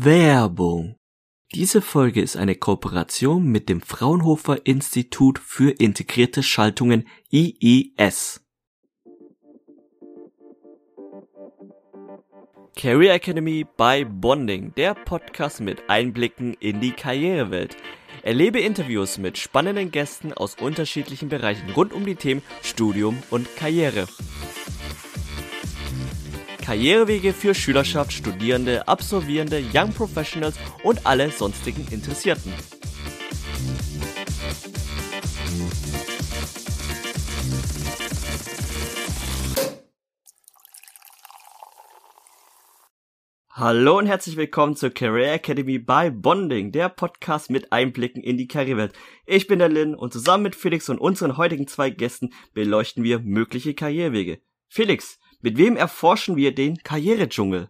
Werbung. Diese Folge ist eine Kooperation mit dem Fraunhofer Institut für integrierte Schaltungen IIS. Career Academy by Bonding, der Podcast mit Einblicken in die Karrierewelt. Erlebe Interviews mit spannenden Gästen aus unterschiedlichen Bereichen rund um die Themen Studium und Karriere. Karrierewege für Schülerschaft, Studierende, Absolvierende, Young Professionals und alle sonstigen Interessierten. Hallo und herzlich willkommen zur Career Academy by Bonding, der Podcast mit Einblicken in die Karrierewelt. Ich bin der Lin und zusammen mit Felix und unseren heutigen zwei Gästen beleuchten wir mögliche Karrierewege. Felix, mit wem erforschen wir den Karrieredschungel?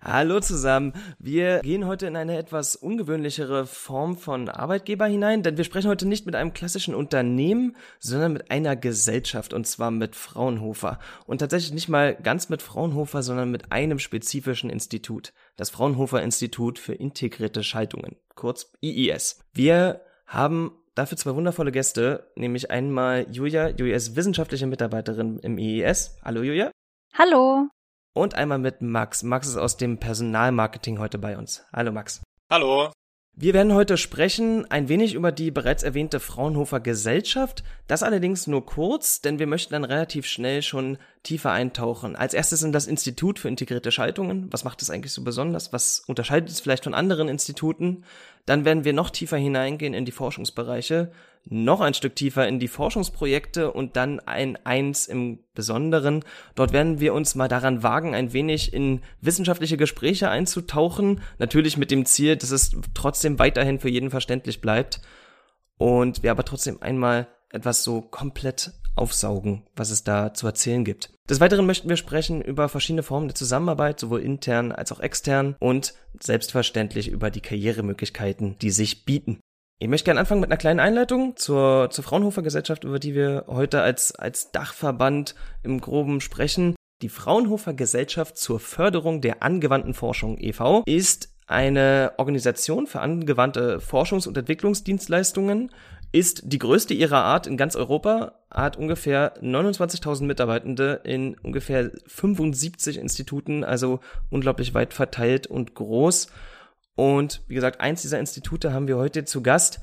Hallo zusammen. Wir gehen heute in eine etwas ungewöhnlichere Form von Arbeitgeber hinein, denn wir sprechen heute nicht mit einem klassischen Unternehmen, sondern mit einer Gesellschaft und zwar mit Fraunhofer. Und tatsächlich nicht mal ganz mit Fraunhofer, sondern mit einem spezifischen Institut. Das Fraunhofer Institut für integrierte Schaltungen, kurz IIS. Wir haben dafür zwei wundervolle Gäste, nämlich einmal Julia. Julia ist wissenschaftliche Mitarbeiterin im IIS. Hallo Julia. Hallo. Und einmal mit Max. Max ist aus dem Personalmarketing heute bei uns. Hallo Max. Hallo. Wir werden heute sprechen ein wenig über die bereits erwähnte Fraunhofer Gesellschaft. Das allerdings nur kurz, denn wir möchten dann relativ schnell schon tiefer eintauchen. Als erstes in das Institut für integrierte Schaltungen. Was macht es eigentlich so besonders? Was unterscheidet es vielleicht von anderen Instituten? Dann werden wir noch tiefer hineingehen in die Forschungsbereiche noch ein Stück tiefer in die Forschungsprojekte und dann ein eins im Besonderen. Dort werden wir uns mal daran wagen, ein wenig in wissenschaftliche Gespräche einzutauchen. Natürlich mit dem Ziel, dass es trotzdem weiterhin für jeden verständlich bleibt. Und wir aber trotzdem einmal etwas so komplett aufsaugen, was es da zu erzählen gibt. Des Weiteren möchten wir sprechen über verschiedene Formen der Zusammenarbeit, sowohl intern als auch extern und selbstverständlich über die Karrieremöglichkeiten, die sich bieten. Ich möchte gerne anfangen mit einer kleinen Einleitung zur, zur Fraunhofer Gesellschaft, über die wir heute als, als Dachverband im Groben sprechen. Die Fraunhofer Gesellschaft zur Förderung der angewandten Forschung e.V. ist eine Organisation für angewandte Forschungs- und Entwicklungsdienstleistungen, ist die größte ihrer Art in ganz Europa, hat ungefähr 29.000 Mitarbeitende in ungefähr 75 Instituten, also unglaublich weit verteilt und groß und wie gesagt, eins dieser Institute haben wir heute zu Gast.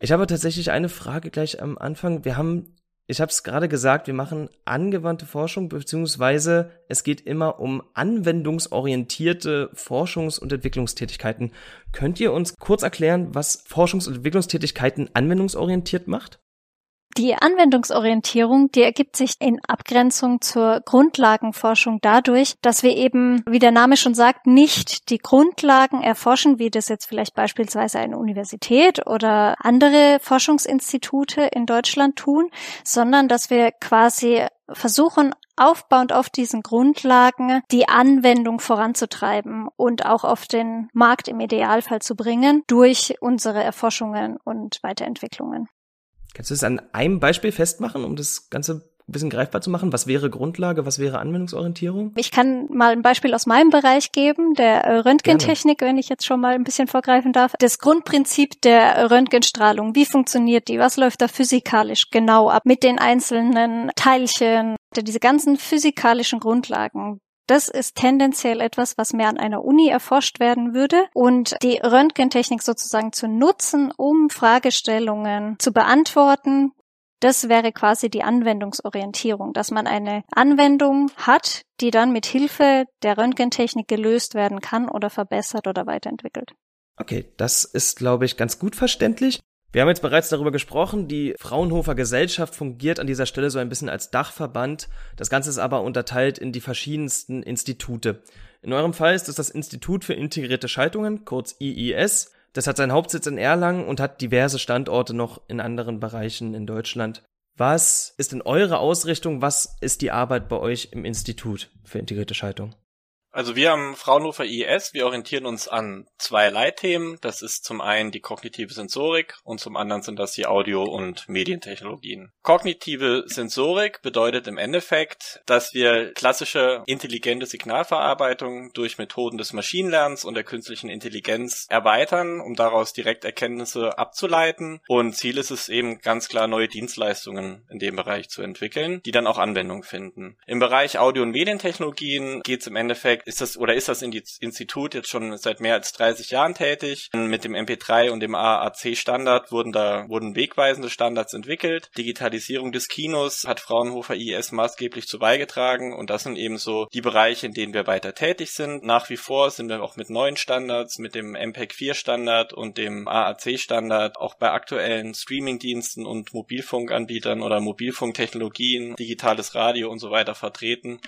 Ich habe tatsächlich eine Frage gleich am Anfang. Wir haben, ich habe es gerade gesagt, wir machen angewandte Forschung, beziehungsweise es geht immer um anwendungsorientierte Forschungs- und Entwicklungstätigkeiten. Könnt ihr uns kurz erklären, was Forschungs- und Entwicklungstätigkeiten anwendungsorientiert macht? Die Anwendungsorientierung, die ergibt sich in Abgrenzung zur Grundlagenforschung dadurch, dass wir eben, wie der Name schon sagt, nicht die Grundlagen erforschen, wie das jetzt vielleicht beispielsweise eine Universität oder andere Forschungsinstitute in Deutschland tun, sondern dass wir quasi versuchen, aufbauend auf diesen Grundlagen die Anwendung voranzutreiben und auch auf den Markt im Idealfall zu bringen durch unsere Erforschungen und Weiterentwicklungen. Kannst du es an einem Beispiel festmachen, um das Ganze ein bisschen greifbar zu machen? Was wäre Grundlage, was wäre Anwendungsorientierung? Ich kann mal ein Beispiel aus meinem Bereich geben, der Röntgentechnik, Gerne. wenn ich jetzt schon mal ein bisschen vorgreifen darf. Das Grundprinzip der Röntgenstrahlung, wie funktioniert die? Was läuft da physikalisch genau ab mit den einzelnen Teilchen? Diese ganzen physikalischen Grundlagen, das ist tendenziell etwas, was mehr an einer Uni erforscht werden würde und die Röntgentechnik sozusagen zu nutzen, um Fragestellungen zu beantworten. Das wäre quasi die Anwendungsorientierung, dass man eine Anwendung hat, die dann mit Hilfe der Röntgentechnik gelöst werden kann oder verbessert oder weiterentwickelt. Okay, das ist, glaube ich, ganz gut verständlich. Wir haben jetzt bereits darüber gesprochen, die Fraunhofer Gesellschaft fungiert an dieser Stelle so ein bisschen als Dachverband. Das Ganze ist aber unterteilt in die verschiedensten Institute. In eurem Fall ist es das Institut für integrierte Schaltungen, kurz IIS. Das hat seinen Hauptsitz in Erlangen und hat diverse Standorte noch in anderen Bereichen in Deutschland. Was ist in eure Ausrichtung? Was ist die Arbeit bei euch im Institut für integrierte Schaltung? Also wir am Fraunhofer IES, wir orientieren uns an zwei Leitthemen. Das ist zum einen die kognitive Sensorik und zum anderen sind das die Audio- und Medientechnologien. Kognitive Sensorik bedeutet im Endeffekt, dass wir klassische intelligente Signalverarbeitung durch Methoden des Maschinenlernens und der künstlichen Intelligenz erweitern, um daraus direkt Erkenntnisse abzuleiten. Und Ziel ist es eben ganz klar, neue Dienstleistungen in dem Bereich zu entwickeln, die dann auch Anwendung finden. Im Bereich Audio- und Medientechnologien geht es im Endeffekt ist das oder ist das Institut jetzt schon seit mehr als 30 Jahren tätig. Mit dem MP3 und dem AAC Standard wurden da wurden wegweisende Standards entwickelt. Digitalisierung des Kinos hat Fraunhofer IS maßgeblich zu beigetragen und das sind eben so die Bereiche, in denen wir weiter tätig sind. Nach wie vor sind wir auch mit neuen Standards, mit dem MPEG 4 Standard und dem AAC Standard auch bei aktuellen Streamingdiensten und Mobilfunkanbietern oder Mobilfunktechnologien, digitales Radio und so weiter vertreten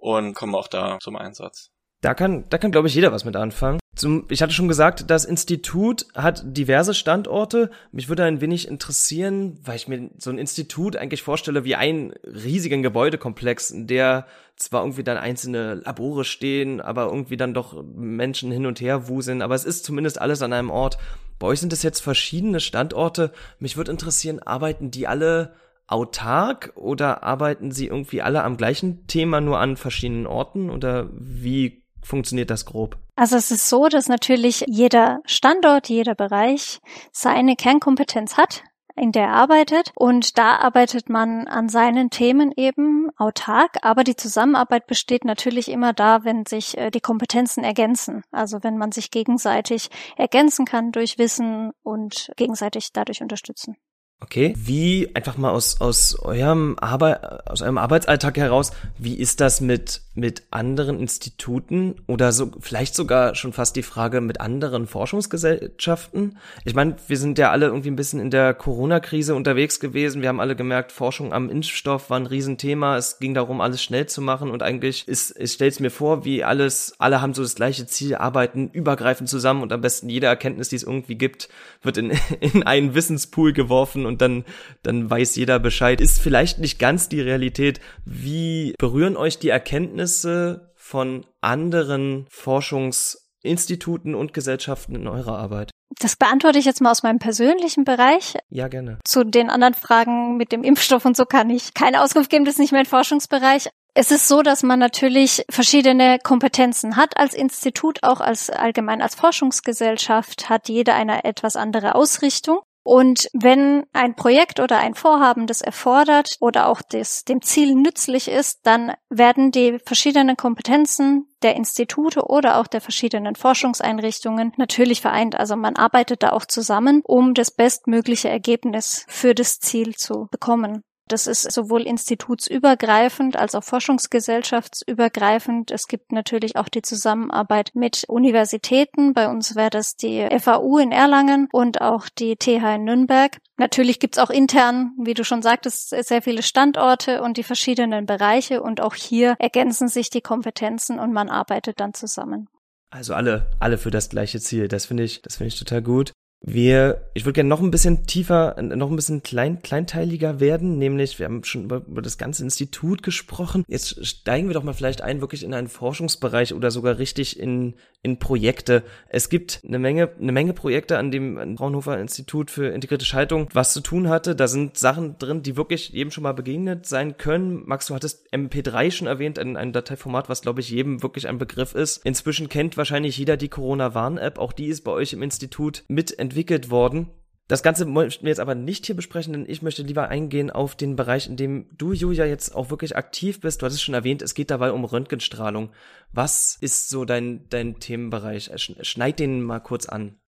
und kommen auch da zum Einsatz. Da kann, da kann, glaube ich, jeder was mit anfangen. Zum, ich hatte schon gesagt, das Institut hat diverse Standorte. Mich würde ein wenig interessieren, weil ich mir so ein Institut eigentlich vorstelle wie einen riesigen Gebäudekomplex, in der zwar irgendwie dann einzelne Labore stehen, aber irgendwie dann doch Menschen hin und her wuseln, aber es ist zumindest alles an einem Ort. Bei euch sind es jetzt verschiedene Standorte. Mich würde interessieren, arbeiten die alle autark oder arbeiten Sie irgendwie alle am gleichen Thema nur an verschiedenen Orten oder wie funktioniert das grob? Also es ist so, dass natürlich jeder Standort, jeder Bereich seine Kernkompetenz hat, in der er arbeitet. Und da arbeitet man an seinen Themen eben autark. Aber die Zusammenarbeit besteht natürlich immer da, wenn sich äh, die Kompetenzen ergänzen. Also wenn man sich gegenseitig ergänzen kann durch Wissen und gegenseitig dadurch unterstützen. Okay. Wie, einfach mal aus, aus eurem Arbeit, aus eurem Arbeitsalltag heraus, wie ist das mit, mit anderen Instituten oder so, vielleicht sogar schon fast die Frage mit anderen Forschungsgesellschaften? Ich meine, wir sind ja alle irgendwie ein bisschen in der Corona-Krise unterwegs gewesen. Wir haben alle gemerkt, Forschung am Impfstoff war ein Riesenthema. Es ging darum, alles schnell zu machen und eigentlich ist, ich stell's mir vor, wie alles, alle haben so das gleiche Ziel, arbeiten übergreifend zusammen und am besten jede Erkenntnis, die es irgendwie gibt, wird in, in einen Wissenspool geworfen und dann, dann weiß jeder Bescheid. Ist vielleicht nicht ganz die Realität. Wie berühren euch die Erkenntnisse von anderen Forschungsinstituten und Gesellschaften in eurer Arbeit? Das beantworte ich jetzt mal aus meinem persönlichen Bereich. Ja, gerne. Zu den anderen Fragen mit dem Impfstoff und so kann ich keine Auskunft geben, das ist nicht mein Forschungsbereich. Es ist so, dass man natürlich verschiedene Kompetenzen hat als Institut, auch als allgemein als Forschungsgesellschaft hat jeder eine etwas andere Ausrichtung. Und wenn ein Projekt oder ein Vorhaben das erfordert oder auch das dem Ziel nützlich ist, dann werden die verschiedenen Kompetenzen der Institute oder auch der verschiedenen Forschungseinrichtungen natürlich vereint. Also man arbeitet da auch zusammen, um das bestmögliche Ergebnis für das Ziel zu bekommen. Das ist sowohl institutsübergreifend als auch forschungsgesellschaftsübergreifend. Es gibt natürlich auch die Zusammenarbeit mit Universitäten. Bei uns wäre das die FAU in Erlangen und auch die TH in Nürnberg. Natürlich gibt's auch intern, wie du schon sagtest, sehr viele Standorte und die verschiedenen Bereiche und auch hier ergänzen sich die Kompetenzen und man arbeitet dann zusammen. Also alle, alle für das gleiche Ziel. Das finde ich, das finde ich total gut. Wir, ich würde gerne noch ein bisschen tiefer, noch ein bisschen klein, kleinteiliger werden, nämlich wir haben schon über, über das ganze Institut gesprochen. Jetzt steigen wir doch mal vielleicht ein, wirklich in einen Forschungsbereich oder sogar richtig in, in Projekte. Es gibt eine Menge, eine Menge Projekte, an dem Fraunhofer Institut für integrierte Schaltung was zu tun hatte. Da sind Sachen drin, die wirklich jedem schon mal begegnet sein können. Max, du hattest MP3 schon erwähnt, ein, ein Dateiformat, was glaube ich jedem wirklich ein Begriff ist. Inzwischen kennt wahrscheinlich jeder die Corona-Warn-App. Auch die ist bei euch im Institut mit entwickelt worden. Das Ganze möchten wir jetzt aber nicht hier besprechen, denn ich möchte lieber eingehen auf den Bereich, in dem du, Julia, jetzt auch wirklich aktiv bist. Du hattest schon erwähnt, es geht dabei um Röntgenstrahlung. Was ist so dein, dein Themenbereich? Schneid den mal kurz an.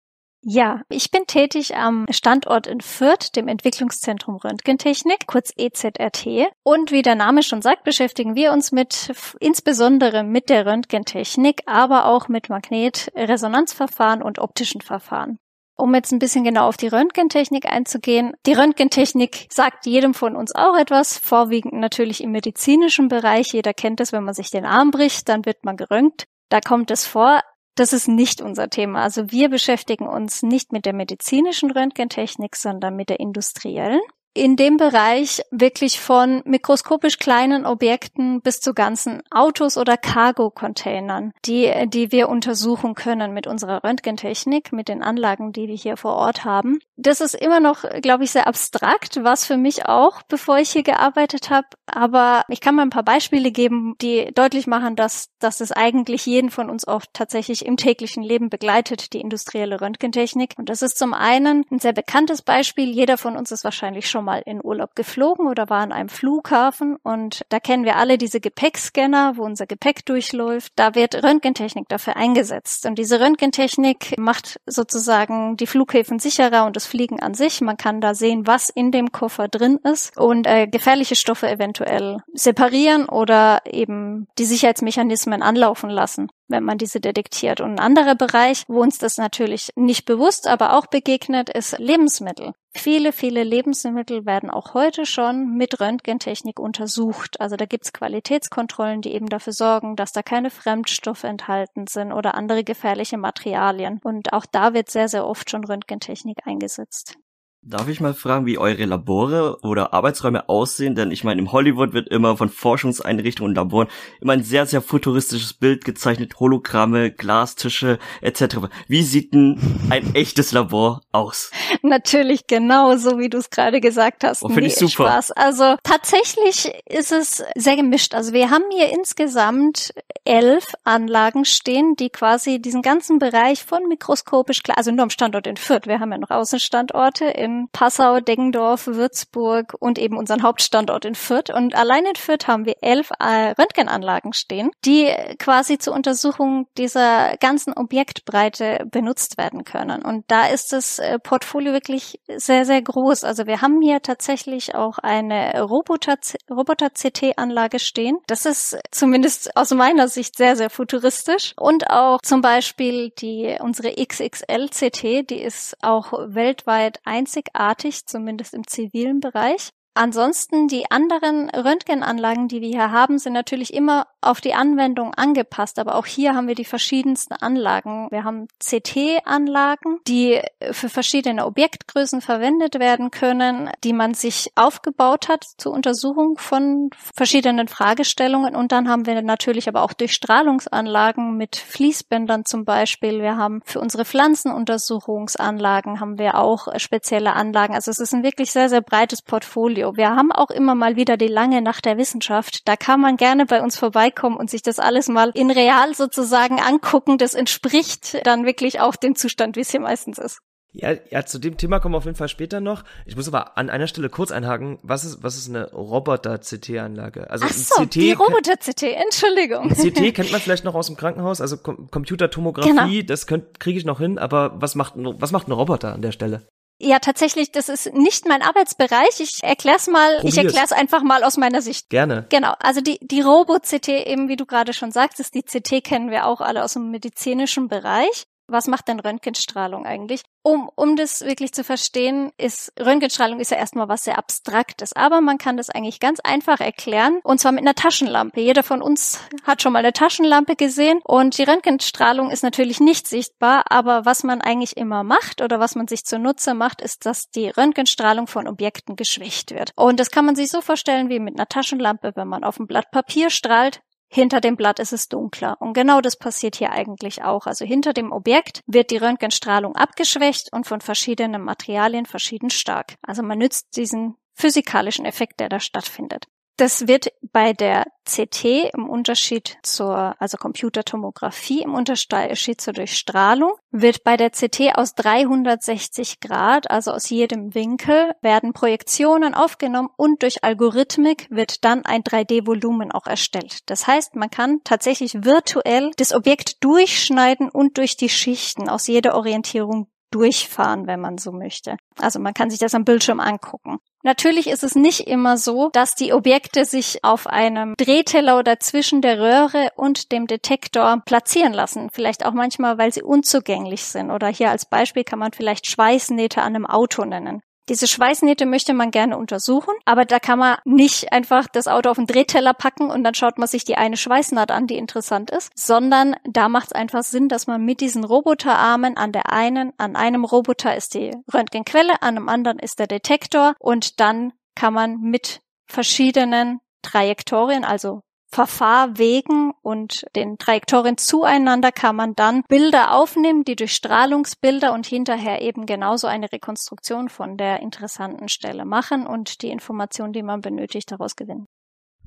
Ja, ich bin tätig am Standort in Fürth, dem Entwicklungszentrum Röntgentechnik, kurz EZRT. Und wie der Name schon sagt, beschäftigen wir uns mit, insbesondere mit der Röntgentechnik, aber auch mit Magnetresonanzverfahren und optischen Verfahren. Um jetzt ein bisschen genau auf die Röntgentechnik einzugehen. Die Röntgentechnik sagt jedem von uns auch etwas, vorwiegend natürlich im medizinischen Bereich. Jeder kennt es, wenn man sich den Arm bricht, dann wird man geröntgt. Da kommt es vor. Das ist nicht unser Thema. Also wir beschäftigen uns nicht mit der medizinischen Röntgentechnik, sondern mit der industriellen. In dem Bereich wirklich von mikroskopisch kleinen Objekten bis zu ganzen Autos oder Cargo-Containern, die, die wir untersuchen können mit unserer Röntgentechnik, mit den Anlagen, die wir hier vor Ort haben. Das ist immer noch, glaube ich, sehr abstrakt, was für mich auch, bevor ich hier gearbeitet habe. Aber ich kann mal ein paar Beispiele geben, die deutlich machen, dass, dass es eigentlich jeden von uns auch tatsächlich im täglichen Leben begleitet, die industrielle Röntgentechnik. Und das ist zum einen ein sehr bekanntes Beispiel. Jeder von uns ist wahrscheinlich schon mal in Urlaub geflogen oder war an einem Flughafen und da kennen wir alle diese Gepäckscanner, wo unser Gepäck durchläuft. Da wird Röntgentechnik dafür eingesetzt und diese Röntgentechnik macht sozusagen die Flughäfen sicherer und das Fliegen an sich. Man kann da sehen, was in dem Koffer drin ist und äh, gefährliche Stoffe eventuell separieren oder eben die Sicherheitsmechanismen anlaufen lassen wenn man diese detektiert. Und ein anderer Bereich, wo uns das natürlich nicht bewusst, aber auch begegnet, ist Lebensmittel. Viele, viele Lebensmittel werden auch heute schon mit Röntgentechnik untersucht. Also da gibt's Qualitätskontrollen, die eben dafür sorgen, dass da keine Fremdstoffe enthalten sind oder andere gefährliche Materialien. Und auch da wird sehr, sehr oft schon Röntgentechnik eingesetzt. Darf ich mal fragen, wie eure Labore oder Arbeitsräume aussehen? Denn ich meine, im Hollywood wird immer von Forschungseinrichtungen und Laboren immer ein sehr, sehr futuristisches Bild gezeichnet, Hologramme, Glastische etc. Wie sieht denn ein echtes Labor aus? Natürlich genau so, wie du es gerade gesagt hast. Oh, Finde ich super. Spaß. Also tatsächlich ist es sehr gemischt. Also wir haben hier insgesamt elf Anlagen stehen, die quasi diesen ganzen Bereich von mikroskopisch, also nur am Standort in Fürth. Wir haben ja noch Außenstandorte in in Passau, Deggendorf, Würzburg und eben unseren Hauptstandort in Fürth. Und allein in Fürth haben wir elf äh, Röntgenanlagen stehen, die quasi zur Untersuchung dieser ganzen Objektbreite benutzt werden können. Und da ist das äh, Portfolio wirklich sehr, sehr groß. Also wir haben hier tatsächlich auch eine Roboter-CT-Anlage stehen. Das ist zumindest aus meiner Sicht sehr, sehr futuristisch. Und auch zum Beispiel die, unsere XXL-CT, die ist auch weltweit einzig einzigartig, zumindest im zivilen Bereich. Ansonsten die anderen Röntgenanlagen, die wir hier haben, sind natürlich immer auf die Anwendung angepasst. Aber auch hier haben wir die verschiedensten Anlagen. Wir haben CT-Anlagen, die für verschiedene Objektgrößen verwendet werden können, die man sich aufgebaut hat zur Untersuchung von verschiedenen Fragestellungen. Und dann haben wir natürlich aber auch Durchstrahlungsanlagen mit Fließbändern zum Beispiel. Wir haben für unsere Pflanzenuntersuchungsanlagen haben wir auch spezielle Anlagen. Also es ist ein wirklich sehr, sehr breites Portfolio. Studio. Wir haben auch immer mal wieder die lange Nacht der Wissenschaft. Da kann man gerne bei uns vorbeikommen und sich das alles mal in real sozusagen angucken. Das entspricht dann wirklich auch dem Zustand, wie es hier meistens ist. Ja, ja, zu dem Thema kommen wir auf jeden Fall später noch. Ich muss aber an einer Stelle kurz einhaken. Was ist, was ist eine Roboter-CT-Anlage? Also Ach so, CT die Roboter-CT, Entschuldigung. CT kennt man vielleicht noch aus dem Krankenhaus, also Com Computertomographie, genau. das kriege ich noch hin, aber was macht, was macht ein Roboter an der Stelle? Ja, tatsächlich, das ist nicht mein Arbeitsbereich. Ich erkläre es mal, Probier's. ich erkläre es einfach mal aus meiner Sicht. Gerne. Genau, also die, die Robo-CT, eben wie du gerade schon sagtest, die CT kennen wir auch alle aus dem medizinischen Bereich was macht denn Röntgenstrahlung eigentlich? Um, um das wirklich zu verstehen, ist Röntgenstrahlung ist ja erstmal was sehr Abstraktes, aber man kann das eigentlich ganz einfach erklären und zwar mit einer Taschenlampe. Jeder von uns hat schon mal eine Taschenlampe gesehen und die Röntgenstrahlung ist natürlich nicht sichtbar, aber was man eigentlich immer macht oder was man sich zunutze macht, ist, dass die Röntgenstrahlung von Objekten geschwächt wird. Und das kann man sich so vorstellen wie mit einer Taschenlampe, wenn man auf ein Blatt Papier strahlt, hinter dem Blatt ist es dunkler. Und genau das passiert hier eigentlich auch. Also hinter dem Objekt wird die Röntgenstrahlung abgeschwächt und von verschiedenen Materialien verschieden stark. Also man nützt diesen physikalischen Effekt, der da stattfindet. Das wird bei der CT im Unterschied zur, also Computertomographie im Unterschied zur Durchstrahlung, wird bei der CT aus 360 Grad, also aus jedem Winkel, werden Projektionen aufgenommen und durch Algorithmik wird dann ein 3D-Volumen auch erstellt. Das heißt, man kann tatsächlich virtuell das Objekt durchschneiden und durch die Schichten aus jeder Orientierung durchfahren, wenn man so möchte. Also man kann sich das am Bildschirm angucken. Natürlich ist es nicht immer so, dass die Objekte sich auf einem Drehteller oder zwischen der Röhre und dem Detektor platzieren lassen. Vielleicht auch manchmal, weil sie unzugänglich sind. Oder hier als Beispiel kann man vielleicht Schweißnähte an einem Auto nennen. Diese Schweißnähte möchte man gerne untersuchen, aber da kann man nicht einfach das Auto auf den Drehteller packen und dann schaut man sich die eine Schweißnaht an, die interessant ist, sondern da macht es einfach Sinn, dass man mit diesen Roboterarmen an der einen, an einem Roboter ist die Röntgenquelle, an einem anderen ist der Detektor und dann kann man mit verschiedenen Trajektorien, also Verfahrwegen und den Trajektorien zueinander kann man dann Bilder aufnehmen, die durch Strahlungsbilder und hinterher eben genauso eine Rekonstruktion von der interessanten Stelle machen und die Information, die man benötigt, daraus gewinnen.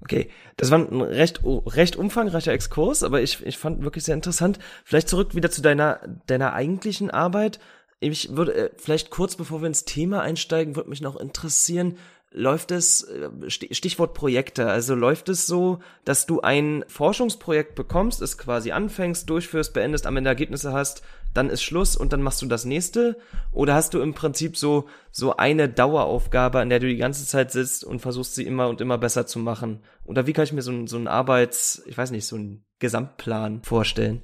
Okay, das war ein recht, recht umfangreicher Exkurs, aber ich, ich fand wirklich sehr interessant. Vielleicht zurück wieder zu deiner, deiner eigentlichen Arbeit. Ich würde äh, vielleicht kurz bevor wir ins Thema einsteigen, würde mich noch interessieren, läuft es, äh, Stichwort Projekte, also läuft es so, dass du ein Forschungsprojekt bekommst, es quasi anfängst, durchführst, beendest, am Ende Ergebnisse hast, dann ist Schluss und dann machst du das nächste? Oder hast du im Prinzip so, so eine Daueraufgabe, an der du die ganze Zeit sitzt und versuchst sie immer und immer besser zu machen? Oder wie kann ich mir so, ein, so einen Arbeits, ich weiß nicht, so einen Gesamtplan vorstellen?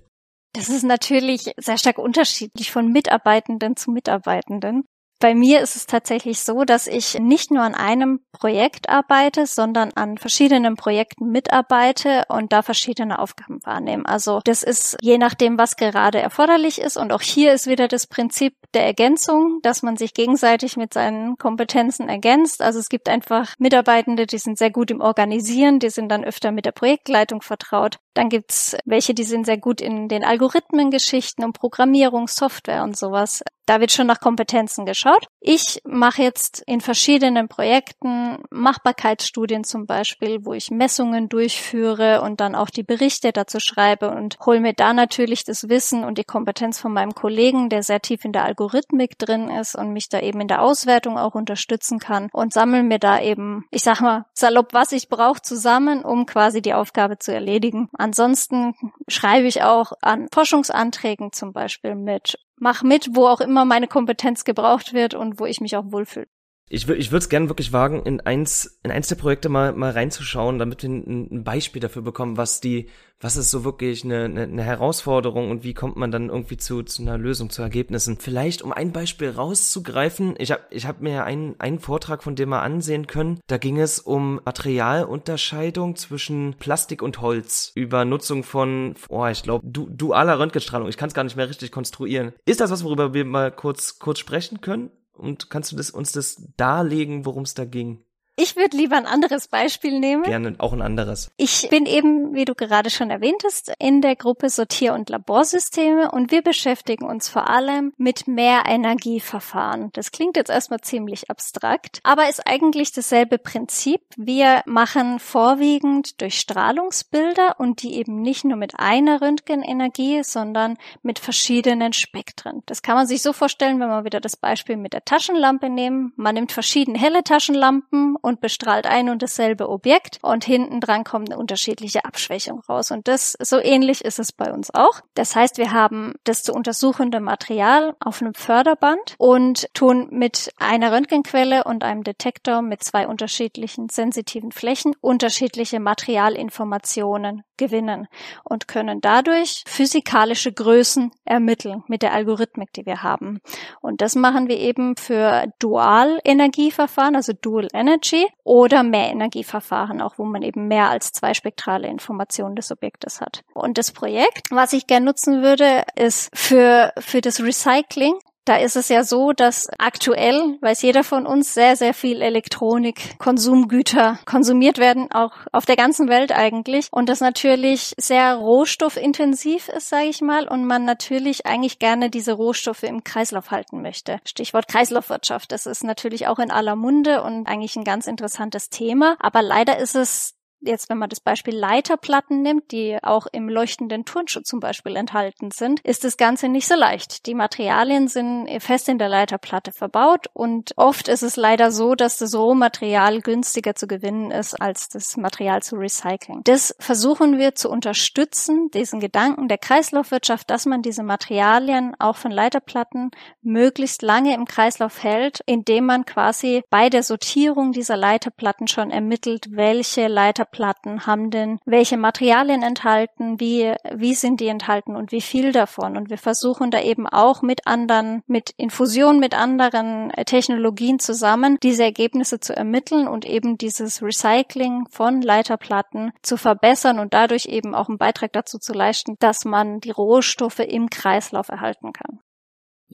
Das ist natürlich sehr stark unterschiedlich von Mitarbeitenden zu Mitarbeitenden. Bei mir ist es tatsächlich so, dass ich nicht nur an einem Projekt arbeite, sondern an verschiedenen Projekten mitarbeite und da verschiedene Aufgaben wahrnehme. Also das ist je nachdem, was gerade erforderlich ist. Und auch hier ist wieder das Prinzip der Ergänzung, dass man sich gegenseitig mit seinen Kompetenzen ergänzt. Also es gibt einfach Mitarbeitende, die sind sehr gut im Organisieren, die sind dann öfter mit der Projektleitung vertraut. Dann gibt's welche, die sind sehr gut in den Algorithmengeschichten und Programmierung, Software und sowas. Da wird schon nach Kompetenzen geschaut. Ich mache jetzt in verschiedenen Projekten Machbarkeitsstudien zum Beispiel, wo ich Messungen durchführe und dann auch die Berichte dazu schreibe und hole mir da natürlich das Wissen und die Kompetenz von meinem Kollegen, der sehr tief in der Algorithmik drin ist und mich da eben in der Auswertung auch unterstützen kann und sammle mir da eben, ich sag mal, salopp, was ich brauche, zusammen, um quasi die Aufgabe zu erledigen. Ansonsten schreibe ich auch an Forschungsanträgen zum Beispiel mit. Mach mit, wo auch immer meine Kompetenz gebraucht wird und wo ich mich auch wohlfühle ich, würde ich würde es gerne wirklich wagen, in eins, in eins der Projekte mal, mal reinzuschauen, damit wir ein, Beispiel dafür bekommen, was die, was ist so wirklich eine, eine, eine Herausforderung und wie kommt man dann irgendwie zu, zu einer Lösung, zu Ergebnissen. Vielleicht, um ein Beispiel rauszugreifen, ich habe ich hab mir einen, einen Vortrag von dir mal ansehen können, da ging es um Materialunterscheidung zwischen Plastik und Holz über Nutzung von, oh, ich glaube, du, dualer Röntgenstrahlung. Ich kann es gar nicht mehr richtig konstruieren. Ist das was, worüber wir mal kurz, kurz sprechen können? Und kannst du das, uns das darlegen, worum es da ging? Ich würde lieber ein anderes Beispiel nehmen. Gerne auch ein anderes. Ich bin eben, wie du gerade schon erwähntest, in der Gruppe Sortier- und Laborsysteme und wir beschäftigen uns vor allem mit Mehrenergieverfahren. Das klingt jetzt erstmal ziemlich abstrakt, aber ist eigentlich dasselbe Prinzip. Wir machen vorwiegend durch Strahlungsbilder und die eben nicht nur mit einer Röntgenenergie, sondern mit verschiedenen Spektren. Das kann man sich so vorstellen, wenn wir wieder das Beispiel mit der Taschenlampe nehmen. Man nimmt verschiedene helle Taschenlampen und bestrahlt ein und dasselbe Objekt und hinten dran kommt eine unterschiedliche Abschwächung raus. Und das, so ähnlich ist es bei uns auch. Das heißt, wir haben das zu untersuchende Material auf einem Förderband und tun mit einer Röntgenquelle und einem Detektor mit zwei unterschiedlichen sensitiven Flächen unterschiedliche Materialinformationen gewinnen und können dadurch physikalische Größen ermitteln mit der Algorithmik, die wir haben. Und das machen wir eben für Dual-Energieverfahren, also Dual Energy oder Mehrenergieverfahren, auch wo man eben mehr als zwei spektrale Informationen des Objektes hat. Und das Projekt, was ich gerne nutzen würde, ist für, für das Recycling da ist es ja so, dass aktuell, weiß jeder von uns, sehr, sehr viel Elektronik, Konsumgüter konsumiert werden, auch auf der ganzen Welt eigentlich. Und das natürlich sehr rohstoffintensiv ist, sage ich mal, und man natürlich eigentlich gerne diese Rohstoffe im Kreislauf halten möchte. Stichwort Kreislaufwirtschaft. Das ist natürlich auch in aller Munde und eigentlich ein ganz interessantes Thema. Aber leider ist es jetzt, wenn man das Beispiel Leiterplatten nimmt, die auch im leuchtenden Turnschuh zum Beispiel enthalten sind, ist das Ganze nicht so leicht. Die Materialien sind fest in der Leiterplatte verbaut und oft ist es leider so, dass das Rohmaterial günstiger zu gewinnen ist, als das Material zu recyceln. Das versuchen wir zu unterstützen, diesen Gedanken der Kreislaufwirtschaft, dass man diese Materialien auch von Leiterplatten möglichst lange im Kreislauf hält, indem man quasi bei der Sortierung dieser Leiterplatten schon ermittelt, welche Leiterplatten Leiterplatten haben denn welche Materialien enthalten, wie, wie sind die enthalten und wie viel davon. Und wir versuchen da eben auch mit anderen, mit Infusion mit anderen äh, Technologien zusammen, diese Ergebnisse zu ermitteln und eben dieses Recycling von Leiterplatten zu verbessern und dadurch eben auch einen Beitrag dazu zu leisten, dass man die Rohstoffe im Kreislauf erhalten kann.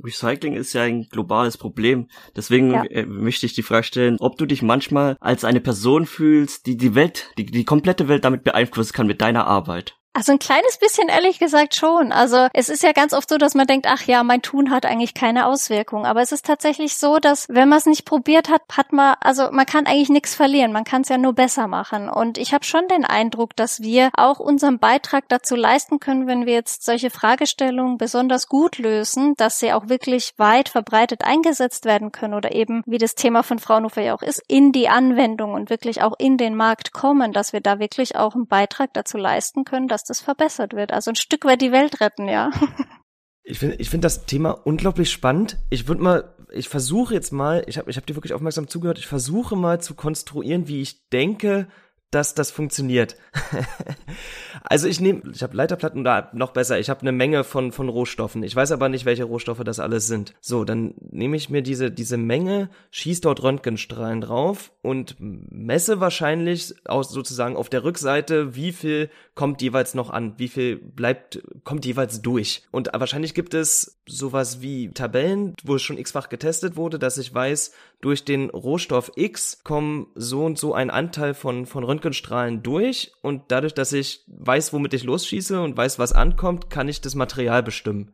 Recycling ist ja ein globales Problem. Deswegen ja. äh, möchte ich die Frage stellen, ob du dich manchmal als eine Person fühlst, die die Welt, die die komplette Welt damit beeinflussen kann mit deiner Arbeit. Also ein kleines bisschen ehrlich gesagt schon. Also es ist ja ganz oft so, dass man denkt, ach ja, mein Tun hat eigentlich keine Auswirkung. Aber es ist tatsächlich so, dass wenn man es nicht probiert hat, hat man, also man kann eigentlich nichts verlieren. Man kann es ja nur besser machen. Und ich habe schon den Eindruck, dass wir auch unseren Beitrag dazu leisten können, wenn wir jetzt solche Fragestellungen besonders gut lösen, dass sie auch wirklich weit verbreitet eingesetzt werden können oder eben, wie das Thema von Fraunhofer ja auch ist, in die Anwendung und wirklich auch in den Markt kommen, dass wir da wirklich auch einen Beitrag dazu leisten können, dass das verbessert wird. Also ein Stück weit die Welt retten, ja. Ich finde ich finde das Thema unglaublich spannend. Ich würde mal, ich versuche jetzt mal, ich habe ich hab dir wirklich aufmerksam zugehört, ich versuche mal zu konstruieren, wie ich denke, dass das funktioniert. also ich nehme, ich habe Leiterplatten oder noch besser, ich habe eine Menge von von Rohstoffen. Ich weiß aber nicht, welche Rohstoffe das alles sind. So, dann nehme ich mir diese diese Menge, schieß dort Röntgenstrahlen drauf und messe wahrscheinlich aus sozusagen auf der Rückseite, wie viel kommt jeweils noch an, wie viel bleibt kommt jeweils durch. Und wahrscheinlich gibt es sowas wie Tabellen, wo es schon x-fach getestet wurde, dass ich weiß, durch den Rohstoff X kommen so und so ein Anteil von von Röntgen Röntgenstrahlen durch und dadurch, dass ich weiß, womit ich losschieße und weiß, was ankommt, kann ich das Material bestimmen.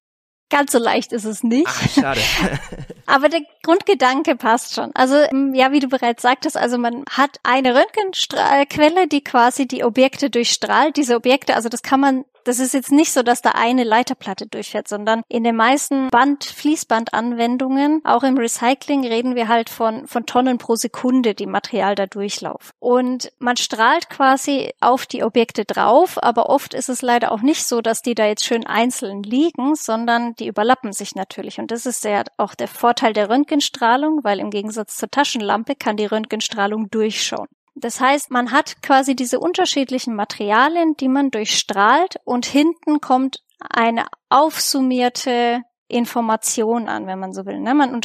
Ganz so leicht ist es nicht. Ach, schade. Aber der Grundgedanke passt schon. Also, ja, wie du bereits sagtest, also man hat eine Röntgenquelle, die quasi die Objekte durchstrahlt. Diese Objekte, also das kann man das ist jetzt nicht so, dass da eine Leiterplatte durchfährt, sondern in den meisten Band, Fließbandanwendungen, auch im Recycling, reden wir halt von, von Tonnen pro Sekunde, die Material da durchlaufen. Und man strahlt quasi auf die Objekte drauf, aber oft ist es leider auch nicht so, dass die da jetzt schön einzeln liegen, sondern die überlappen sich natürlich. Und das ist ja auch der Vorteil der Röntgenstrahlung, weil im Gegensatz zur Taschenlampe kann die Röntgenstrahlung durchschauen. Das heißt, man hat quasi diese unterschiedlichen Materialien, die man durchstrahlt und hinten kommt eine aufsummierte Information an, wenn man so will. Ne? Man,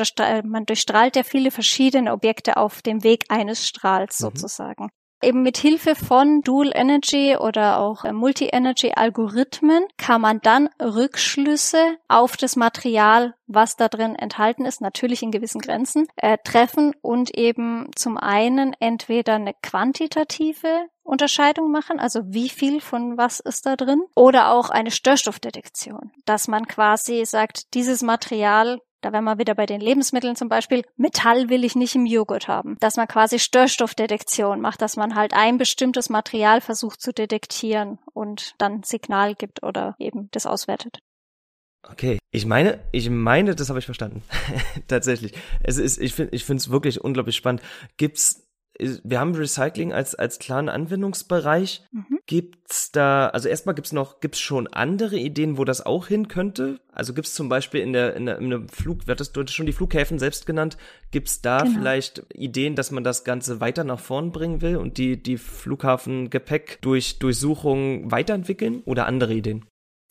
man durchstrahlt ja viele verschiedene Objekte auf dem Weg eines Strahls mhm. Eben mit Hilfe von Dual Energy oder auch äh, Multi-Energy Algorithmen kann man dann Rückschlüsse auf das Material, was da drin enthalten ist, natürlich in gewissen Grenzen, äh, treffen und eben zum einen entweder eine quantitative Unterscheidung machen, also wie viel von was ist da drin, oder auch eine Störstoffdetektion, dass man quasi sagt, dieses Material da wären wir wieder bei den Lebensmitteln zum Beispiel. Metall will ich nicht im Joghurt haben. Dass man quasi Störstoffdetektion macht, dass man halt ein bestimmtes Material versucht zu detektieren und dann Signal gibt oder eben das auswertet. Okay, ich meine, ich meine, das habe ich verstanden. Tatsächlich. Es ist, ich finde, ich finde es wirklich unglaublich spannend. Gibt's wir haben Recycling als, als klaren Anwendungsbereich. Mhm. Gibt's da, also erstmal gibt's noch, gibt's schon andere Ideen, wo das auch hin könnte? Also gibt's zum Beispiel in der, in der, in einem Flug, wird das, du hattest schon die Flughäfen selbst genannt, gibt's da genau. vielleicht Ideen, dass man das Ganze weiter nach vorn bringen will und die, die Flughafengepäck durch Durchsuchungen weiterentwickeln oder andere Ideen?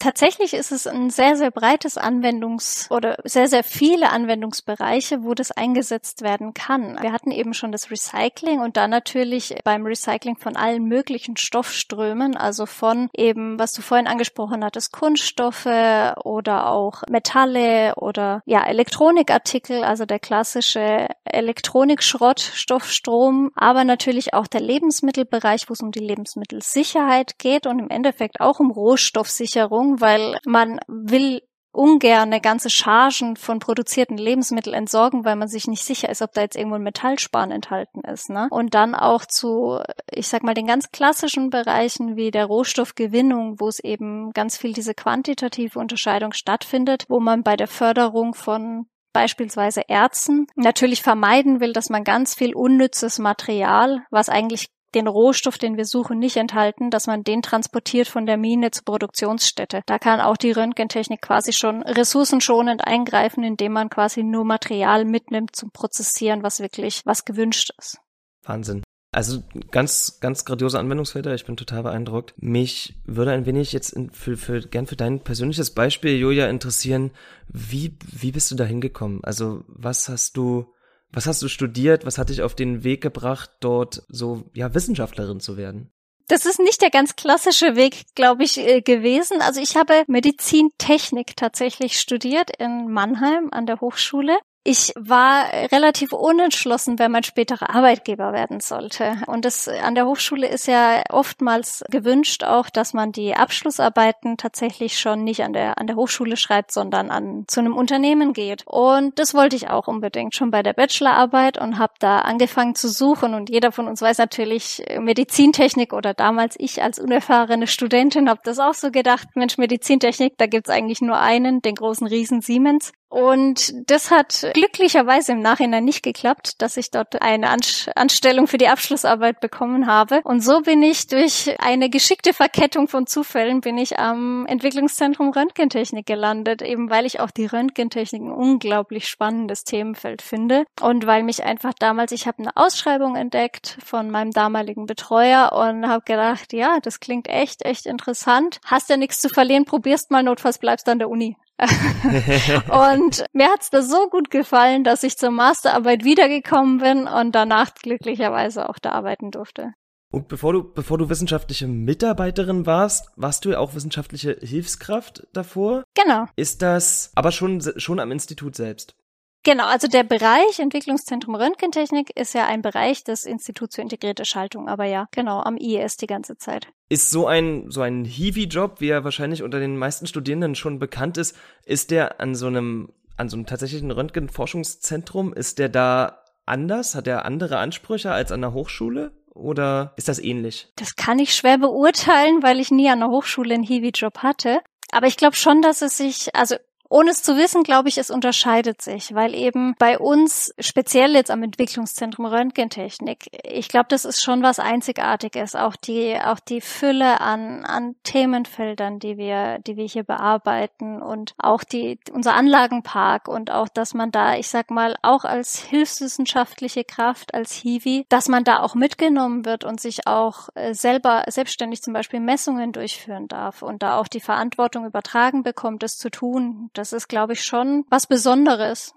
Tatsächlich ist es ein sehr, sehr breites Anwendungs- oder sehr, sehr viele Anwendungsbereiche, wo das eingesetzt werden kann. Wir hatten eben schon das Recycling und dann natürlich beim Recycling von allen möglichen Stoffströmen, also von eben, was du vorhin angesprochen hattest, Kunststoffe oder auch Metalle oder ja, Elektronikartikel, also der klassische Elektronikschrott, Stoffstrom, aber natürlich auch der Lebensmittelbereich, wo es um die Lebensmittelsicherheit geht und im Endeffekt auch um Rohstoffsicherung weil man will ungern ganze Chargen von produzierten Lebensmitteln entsorgen, weil man sich nicht sicher ist, ob da jetzt irgendwo ein Metallspan enthalten ist. Ne? Und dann auch zu, ich sag mal, den ganz klassischen Bereichen wie der Rohstoffgewinnung, wo es eben ganz viel diese quantitative Unterscheidung stattfindet, wo man bei der Förderung von beispielsweise Erzen natürlich vermeiden will, dass man ganz viel unnützes Material, was eigentlich den Rohstoff, den wir suchen, nicht enthalten, dass man den transportiert von der Mine zur Produktionsstätte. Da kann auch die Röntgentechnik quasi schon ressourcenschonend eingreifen, indem man quasi nur Material mitnimmt zum Prozessieren, was wirklich was gewünscht ist. Wahnsinn. Also ganz, ganz grandiose Anwendungsfelder. Ich bin total beeindruckt. Mich würde ein wenig jetzt für, für, gern für dein persönliches Beispiel, Julia, interessieren. Wie, wie bist du da hingekommen? Also was hast du, was hast du studiert? Was hat dich auf den Weg gebracht, dort so, ja, Wissenschaftlerin zu werden? Das ist nicht der ganz klassische Weg, glaube ich, äh, gewesen. Also ich habe Medizintechnik tatsächlich studiert in Mannheim an der Hochschule ich war relativ unentschlossen, wer mein späterer Arbeitgeber werden sollte. Und das an der Hochschule ist ja oftmals gewünscht auch, dass man die Abschlussarbeiten tatsächlich schon nicht an der, an der Hochschule schreibt, sondern an, zu einem Unternehmen geht. Und das wollte ich auch unbedingt schon bei der Bachelorarbeit und habe da angefangen zu suchen. Und jeder von uns weiß natürlich Medizintechnik oder damals ich als unerfahrene Studentin habe das auch so gedacht, Mensch, Medizintechnik, da gibt's eigentlich nur einen, den großen Riesen Siemens. Und das hat glücklicherweise im Nachhinein nicht geklappt, dass ich dort eine Anstellung für die Abschlussarbeit bekommen habe. Und so bin ich durch eine geschickte Verkettung von Zufällen bin ich am Entwicklungszentrum Röntgentechnik gelandet, eben weil ich auch die Röntgentechnik ein unglaublich spannendes Themenfeld finde und weil mich einfach damals, ich habe eine Ausschreibung entdeckt von meinem damaligen Betreuer und habe gedacht, ja, das klingt echt, echt interessant. Hast ja nichts zu verlieren, probierst mal, notfalls bleibst du an der Uni. und mir hat's da so gut gefallen, dass ich zur Masterarbeit wiedergekommen bin und danach glücklicherweise auch da arbeiten durfte. Und bevor du, bevor du wissenschaftliche Mitarbeiterin warst, warst du ja auch wissenschaftliche Hilfskraft davor? Genau. Ist das aber schon, schon am Institut selbst? Genau, also der Bereich Entwicklungszentrum Röntgentechnik ist ja ein Bereich des Instituts für integrierte Schaltung, aber ja, genau, am IES die ganze Zeit. Ist so ein, so ein Hiwi-Job, wie er wahrscheinlich unter den meisten Studierenden schon bekannt ist, ist der an so einem, an so einem tatsächlichen Röntgenforschungszentrum, ist der da anders? Hat er andere Ansprüche als an der Hochschule? Oder ist das ähnlich? Das kann ich schwer beurteilen, weil ich nie an der Hochschule einen Hiwi-Job hatte. Aber ich glaube schon, dass es sich, also ohne es zu wissen, glaube ich, es unterscheidet sich, weil eben bei uns, speziell jetzt am Entwicklungszentrum Röntgentechnik, ich glaube, das ist schon was Einzigartiges. Auch die, auch die Fülle an, an Themenfeldern, die wir, die wir hier bearbeiten und auch die, unser Anlagenpark und auch, dass man da, ich sag mal, auch als hilfswissenschaftliche Kraft, als Hiwi, dass man da auch mitgenommen wird und sich auch äh, selber selbstständig zum Beispiel Messungen durchführen darf und da auch die Verantwortung übertragen bekommt, es zu tun das ist, glaube ich, schon was Besonderes.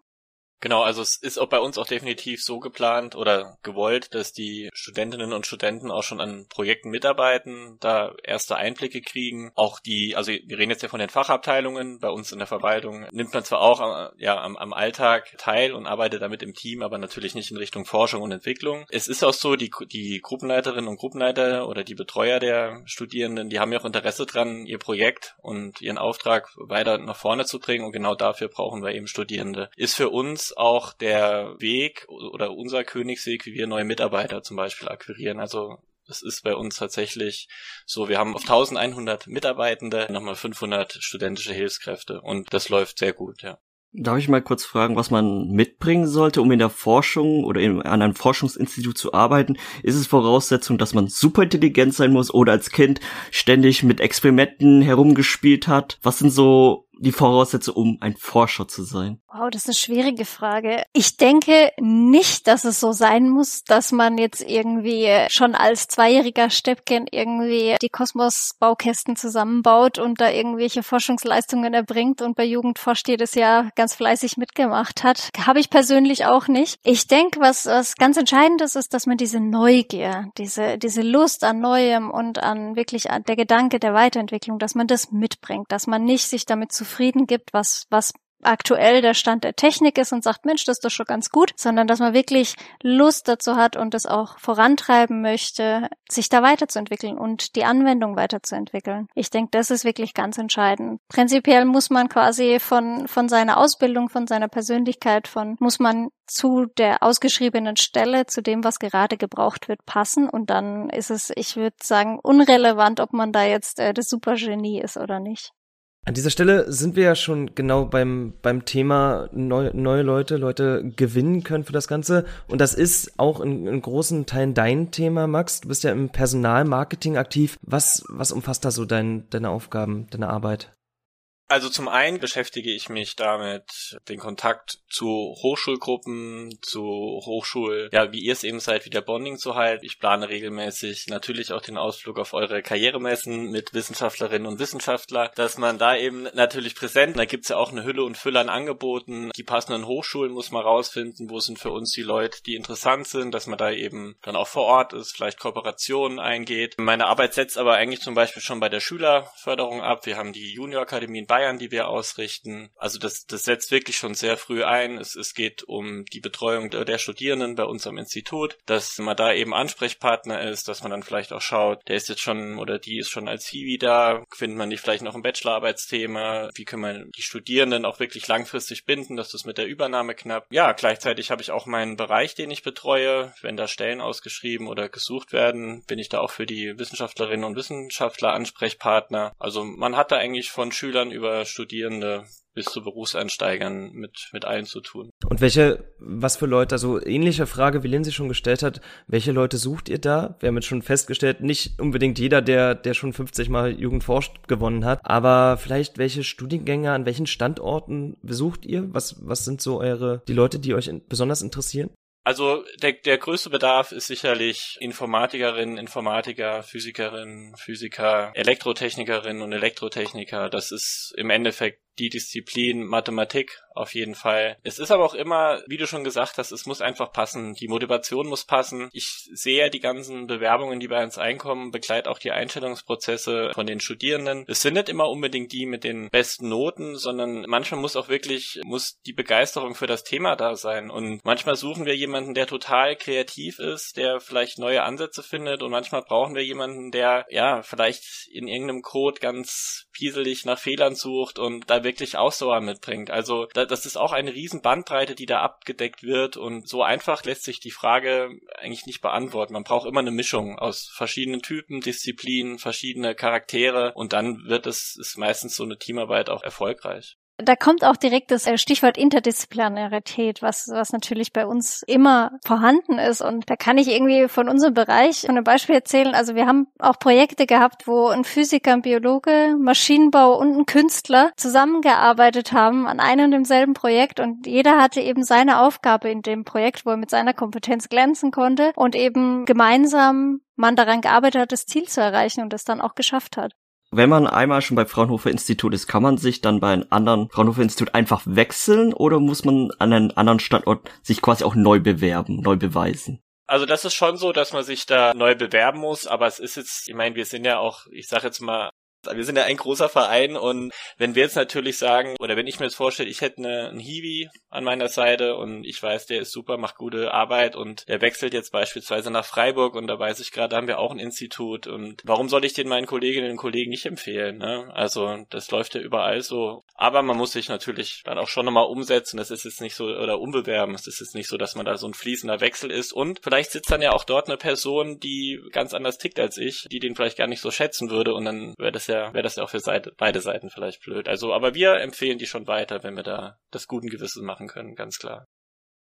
Genau, also es ist auch bei uns auch definitiv so geplant oder gewollt, dass die Studentinnen und Studenten auch schon an Projekten mitarbeiten, da erste Einblicke kriegen. Auch die, also wir reden jetzt ja von den Fachabteilungen, bei uns in der Verwaltung nimmt man zwar auch äh, ja, am, am Alltag teil und arbeitet damit im Team, aber natürlich nicht in Richtung Forschung und Entwicklung. Es ist auch so, die, die Gruppenleiterinnen und Gruppenleiter oder die Betreuer der Studierenden, die haben ja auch Interesse dran, ihr Projekt und ihren Auftrag weiter nach vorne zu bringen und genau dafür brauchen wir eben Studierende. Ist für uns auch der Weg oder unser Königsweg, wie wir neue Mitarbeiter zum Beispiel akquirieren. Also es ist bei uns tatsächlich so, wir haben auf 1100 Mitarbeitende nochmal 500 studentische Hilfskräfte und das läuft sehr gut, ja. Darf ich mal kurz fragen, was man mitbringen sollte, um in der Forschung oder in, an einem Forschungsinstitut zu arbeiten? Ist es Voraussetzung, dass man super intelligent sein muss oder als Kind ständig mit Experimenten herumgespielt hat? Was sind so die Voraussetzung, um ein Forscher zu sein? Wow, das ist eine schwierige Frage. Ich denke nicht, dass es so sein muss, dass man jetzt irgendwie schon als zweijähriger Steppken irgendwie die Kosmos-Baukästen zusammenbaut und da irgendwelche Forschungsleistungen erbringt und bei Jugend forscht jedes Jahr ganz fleißig mitgemacht hat. Habe ich persönlich auch nicht. Ich denke, was, was ganz entscheidend ist, ist, dass man diese Neugier, diese, diese Lust an Neuem und an wirklich an der Gedanke der Weiterentwicklung, dass man das mitbringt, dass man nicht sich damit zu zufrieden gibt, was, was aktuell der Stand der Technik ist und sagt, Mensch, das ist doch schon ganz gut, sondern dass man wirklich Lust dazu hat und es auch vorantreiben möchte, sich da weiterzuentwickeln und die Anwendung weiterzuentwickeln. Ich denke, das ist wirklich ganz entscheidend. Prinzipiell muss man quasi von, von seiner Ausbildung, von seiner Persönlichkeit, von, muss man zu der ausgeschriebenen Stelle, zu dem, was gerade gebraucht wird, passen und dann ist es, ich würde sagen, unrelevant, ob man da jetzt äh, das Supergenie ist oder nicht. An dieser Stelle sind wir ja schon genau beim, beim Thema neu, neue Leute, Leute gewinnen können für das Ganze. Und das ist auch in, in großen Teilen dein Thema, Max. Du bist ja im Personalmarketing aktiv. Was, was umfasst da so dein, deine Aufgaben, deine Arbeit? Also zum einen beschäftige ich mich damit, den Kontakt zu Hochschulgruppen, zu Hochschul, ja, wie ihr es eben seid, wieder Bonding zu halten. Ich plane regelmäßig natürlich auch den Ausflug auf eure Karrieremessen mit Wissenschaftlerinnen und Wissenschaftlern, dass man da eben natürlich präsent, da gibt's ja auch eine Hülle und Fülle an Angeboten. Die passenden Hochschulen muss man rausfinden, wo sind für uns die Leute, die interessant sind, dass man da eben dann auch vor Ort ist, vielleicht Kooperationen eingeht. Meine Arbeit setzt aber eigentlich zum Beispiel schon bei der Schülerförderung ab. Wir haben die Juniorakademie in Bayern Feiern, die wir ausrichten. Also das, das setzt wirklich schon sehr früh ein. Es, es geht um die Betreuung der, der Studierenden bei uns am Institut, dass man da eben Ansprechpartner ist, dass man dann vielleicht auch schaut, der ist jetzt schon oder die ist schon als Hiwi da, findet man die vielleicht noch ein Bachelorarbeitsthema, wie können wir die Studierenden auch wirklich langfristig binden, dass das mit der Übernahme knapp. Ja, gleichzeitig habe ich auch meinen Bereich, den ich betreue. Wenn da Stellen ausgeschrieben oder gesucht werden, bin ich da auch für die Wissenschaftlerinnen und Wissenschaftler Ansprechpartner. Also man hat da eigentlich von Schülern über über Studierende bis zu Berufseinsteigern mit, mit allen zu tun. Und welche, was für Leute, also ähnliche Frage, wie Lindsay schon gestellt hat, welche Leute sucht ihr da? Wir haben jetzt schon festgestellt, nicht unbedingt jeder, der, der schon 50 Mal Jugendforscht gewonnen hat, aber vielleicht welche Studiengänge, an welchen Standorten besucht ihr? Was, was sind so eure, die Leute, die euch in, besonders interessieren? Also der, der größte Bedarf ist sicherlich Informatikerinnen, Informatiker, Physikerinnen, Physiker, Elektrotechnikerinnen und Elektrotechniker. Das ist im Endeffekt die Disziplin Mathematik auf jeden Fall. Es ist aber auch immer, wie du schon gesagt hast, es muss einfach passen. Die Motivation muss passen. Ich sehe die ganzen Bewerbungen, die bei uns einkommen, begleite auch die Einstellungsprozesse von den Studierenden. Es sind nicht immer unbedingt die mit den besten Noten, sondern manchmal muss auch wirklich, muss die Begeisterung für das Thema da sein. Und manchmal suchen wir jemanden, der total kreativ ist, der vielleicht neue Ansätze findet und manchmal brauchen wir jemanden, der ja vielleicht in irgendeinem Code ganz pieselig nach Fehlern sucht und da wirklich Ausdauer mitbringt. Also das ist auch eine riesen Bandbreite, die da abgedeckt wird und so einfach lässt sich die Frage eigentlich nicht beantworten. Man braucht immer eine Mischung aus verschiedenen Typen, Disziplinen, verschiedene Charaktere und dann wird es ist meistens so eine Teamarbeit auch erfolgreich. Da kommt auch direkt das äh, Stichwort Interdisziplinarität, was, was natürlich bei uns immer vorhanden ist. Und da kann ich irgendwie von unserem Bereich von einem Beispiel erzählen. Also wir haben auch Projekte gehabt, wo ein Physiker, ein Biologe, Maschinenbau und ein Künstler zusammengearbeitet haben an einem und demselben Projekt. Und jeder hatte eben seine Aufgabe in dem Projekt, wo er mit seiner Kompetenz glänzen konnte und eben gemeinsam man daran gearbeitet hat, das Ziel zu erreichen und es dann auch geschafft hat. Wenn man einmal schon bei Fraunhofer Institut ist, kann man sich dann bei einem anderen Fraunhofer Institut einfach wechseln oder muss man an einem anderen Standort sich quasi auch neu bewerben, neu beweisen? Also das ist schon so, dass man sich da neu bewerben muss, aber es ist jetzt, ich meine, wir sind ja auch, ich sage jetzt mal, wir sind ja ein großer Verein und wenn wir jetzt natürlich sagen, oder wenn ich mir jetzt vorstelle, ich hätte eine, einen Hiwi an meiner Seite und ich weiß, der ist super, macht gute Arbeit und der wechselt jetzt beispielsweise nach Freiburg und da weiß ich gerade, da haben wir auch ein Institut und warum soll ich den meinen Kolleginnen und Kollegen nicht empfehlen? Ne? Also das läuft ja überall so. Aber man muss sich natürlich dann auch schon nochmal umsetzen. Das ist jetzt nicht so, oder umbewerben. Es ist jetzt nicht so, dass man da so ein fließender Wechsel ist. Und vielleicht sitzt dann ja auch dort eine Person, die ganz anders tickt als ich, die den vielleicht gar nicht so schätzen würde und dann wäre das ja, wäre das ja auch für Seite, beide Seiten vielleicht blöd. Also, aber wir empfehlen die schon weiter, wenn wir da das guten Gewissens machen können, ganz klar.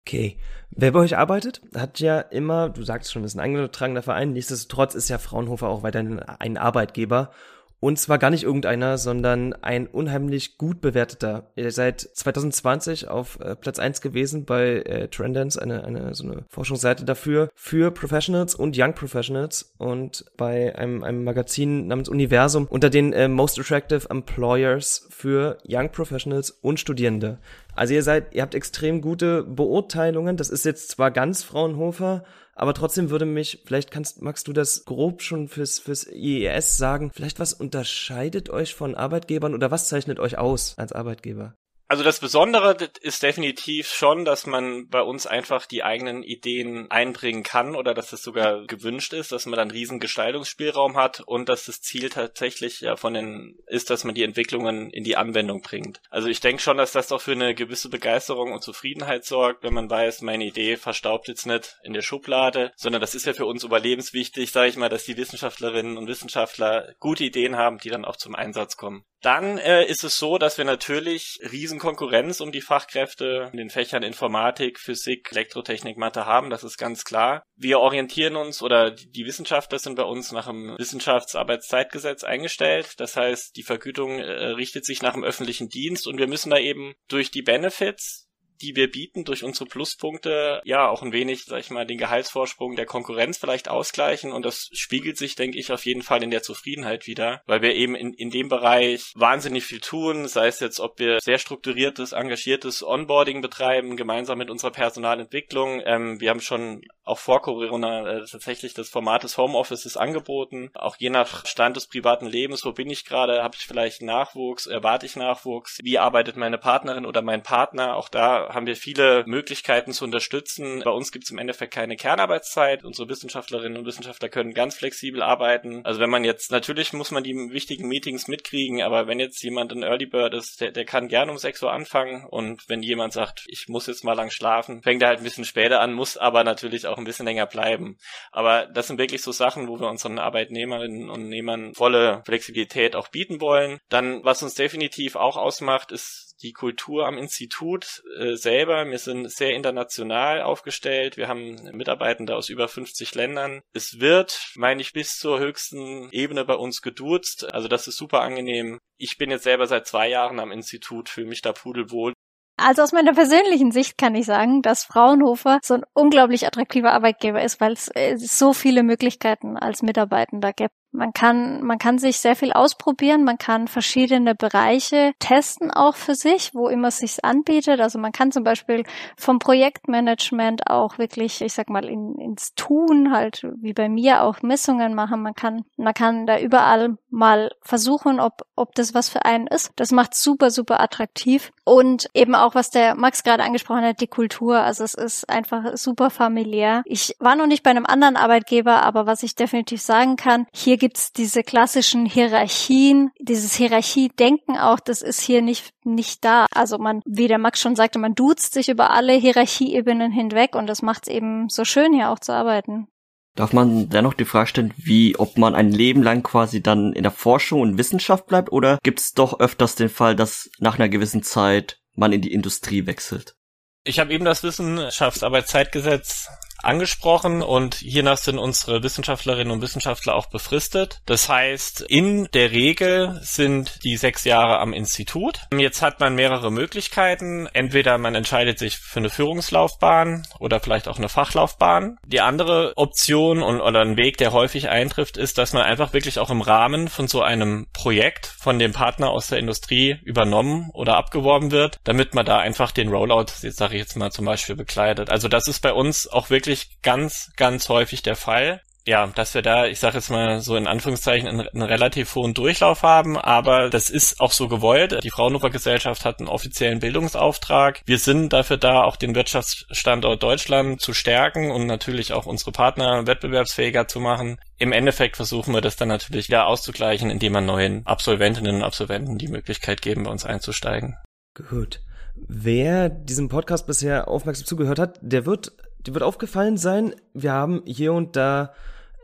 Okay. Wer bei euch arbeitet, hat ja immer, du sagst schon, ist ein eingetragener Verein, nichtsdestotrotz ist ja Fraunhofer auch weiterhin ein Arbeitgeber und zwar gar nicht irgendeiner, sondern ein unheimlich gut bewerteter. Ihr seid 2020 auf äh, Platz eins gewesen bei äh, Trendance, eine, eine, so eine Forschungsseite dafür, für Professionals und Young Professionals und bei einem, einem Magazin namens Universum unter den äh, Most Attractive Employers für Young Professionals und Studierende. Also ihr seid, ihr habt extrem gute Beurteilungen. Das ist jetzt zwar ganz Fraunhofer, aber trotzdem würde mich, vielleicht kannst, magst du das grob schon fürs, fürs IES sagen, vielleicht was unterscheidet euch von Arbeitgebern oder was zeichnet euch aus als Arbeitgeber? Also das Besondere ist definitiv schon, dass man bei uns einfach die eigenen Ideen einbringen kann oder dass es sogar gewünscht ist, dass man dann riesen Gestaltungsspielraum hat und dass das Ziel tatsächlich ja von den ist, dass man die Entwicklungen in die Anwendung bringt. Also ich denke schon, dass das doch für eine gewisse Begeisterung und Zufriedenheit sorgt, wenn man weiß, meine Idee verstaubt jetzt nicht in der Schublade, sondern das ist ja für uns überlebenswichtig, sage ich mal, dass die Wissenschaftlerinnen und Wissenschaftler gute Ideen haben, die dann auch zum Einsatz kommen. Dann äh, ist es so, dass wir natürlich riesen Konkurrenz um die Fachkräfte in den Fächern Informatik, Physik, Elektrotechnik, Mathe haben, das ist ganz klar. Wir orientieren uns oder die Wissenschaftler sind bei uns nach dem Wissenschaftsarbeitszeitgesetz eingestellt. Das heißt, die Vergütung äh, richtet sich nach dem öffentlichen Dienst und wir müssen da eben durch die Benefits die wir bieten durch unsere Pluspunkte, ja, auch ein wenig, sag ich mal, den Gehaltsvorsprung der Konkurrenz vielleicht ausgleichen. Und das spiegelt sich, denke ich, auf jeden Fall in der Zufriedenheit wieder, weil wir eben in, in dem Bereich wahnsinnig viel tun, sei es jetzt, ob wir sehr strukturiertes, engagiertes Onboarding betreiben, gemeinsam mit unserer Personalentwicklung. Ähm, wir haben schon auch vor Corona äh, tatsächlich das Format des Homeoffices angeboten, auch je nach Stand des privaten Lebens, wo bin ich gerade, habe ich vielleicht Nachwuchs, erwarte ich Nachwuchs, wie arbeitet meine Partnerin oder mein Partner, auch da haben wir viele Möglichkeiten zu unterstützen. Bei uns gibt es im Endeffekt keine Kernarbeitszeit. Unsere Wissenschaftlerinnen und Wissenschaftler können ganz flexibel arbeiten. Also wenn man jetzt, natürlich muss man die wichtigen Meetings mitkriegen, aber wenn jetzt jemand ein Early Bird ist, der, der kann gerne um 6 Uhr anfangen und wenn jemand sagt, ich muss jetzt mal lang schlafen, fängt er halt ein bisschen später an, muss aber natürlich auch ein bisschen länger bleiben. Aber das sind wirklich so Sachen, wo wir unseren Arbeitnehmerinnen und Nehmern volle Flexibilität auch bieten wollen. Dann, was uns definitiv auch ausmacht, ist die Kultur am Institut äh, selber. Wir sind sehr international aufgestellt. Wir haben Mitarbeitende aus über 50 Ländern. Es wird, meine ich, bis zur höchsten Ebene bei uns geduzt. Also das ist super angenehm. Ich bin jetzt selber seit zwei Jahren am Institut, fühle mich da pudelwohl. Also aus meiner persönlichen Sicht kann ich sagen, dass Fraunhofer so ein unglaublich attraktiver Arbeitgeber ist, weil es äh, so viele Möglichkeiten als Mitarbeitender gibt. Man kann, man kann sich sehr viel ausprobieren, man kann verschiedene Bereiche testen auch für sich, wo immer es sich anbietet. Also man kann zum Beispiel vom Projektmanagement auch wirklich, ich sag mal, in, ins Tun halt, wie bei mir auch Messungen machen. Man kann, man kann da überall mal versuchen, ob, ob das was für einen ist. Das macht super, super attraktiv. Und eben auch, was der Max gerade angesprochen hat, die Kultur. Also es ist einfach super familiär. Ich war noch nicht bei einem anderen Arbeitgeber, aber was ich definitiv sagen kann, hier gibt's diese klassischen Hierarchien, dieses Hierarchiedenken auch, das ist hier nicht, nicht da. Also man, wie der Max schon sagte, man duzt sich über alle Hierarchieebenen hinweg und das macht es eben so schön, hier auch zu arbeiten. Darf man dennoch die Frage stellen, wie, ob man ein Leben lang quasi dann in der Forschung und Wissenschaft bleibt oder gibt es doch öfters den Fall, dass nach einer gewissen Zeit man in die Industrie wechselt? Ich habe eben das Wissenschaftsarbeitszeitgesetz angesprochen und hiernach sind unsere Wissenschaftlerinnen und Wissenschaftler auch befristet. Das heißt, in der Regel sind die sechs Jahre am Institut. Jetzt hat man mehrere Möglichkeiten. Entweder man entscheidet sich für eine Führungslaufbahn oder vielleicht auch eine Fachlaufbahn. Die andere Option und, oder ein Weg, der häufig eintrifft, ist, dass man einfach wirklich auch im Rahmen von so einem Projekt von dem Partner aus der Industrie übernommen oder abgeworben wird, damit man da einfach den Rollout, jetzt sage ich jetzt mal zum Beispiel, bekleidet. Also das ist bei uns auch wirklich wirklich ganz, ganz häufig der Fall. Ja, dass wir da, ich sage jetzt mal so in Anführungszeichen, einen, einen, relativ hohen Durchlauf haben, aber das ist auch so gewollt. Die Fraunhofer Gesellschaft hat einen offiziellen Bildungsauftrag. Wir sind dafür da, auch den Wirtschaftsstandort Deutschland zu stärken und natürlich auch unsere Partner wettbewerbsfähiger zu machen. Im Endeffekt versuchen wir das dann natürlich wieder auszugleichen, indem wir neuen Absolventinnen und Absolventen die Möglichkeit geben, bei uns einzusteigen. Gut. Wer diesem Podcast bisher aufmerksam zugehört hat, der wird die wird aufgefallen sein. Wir haben hier und da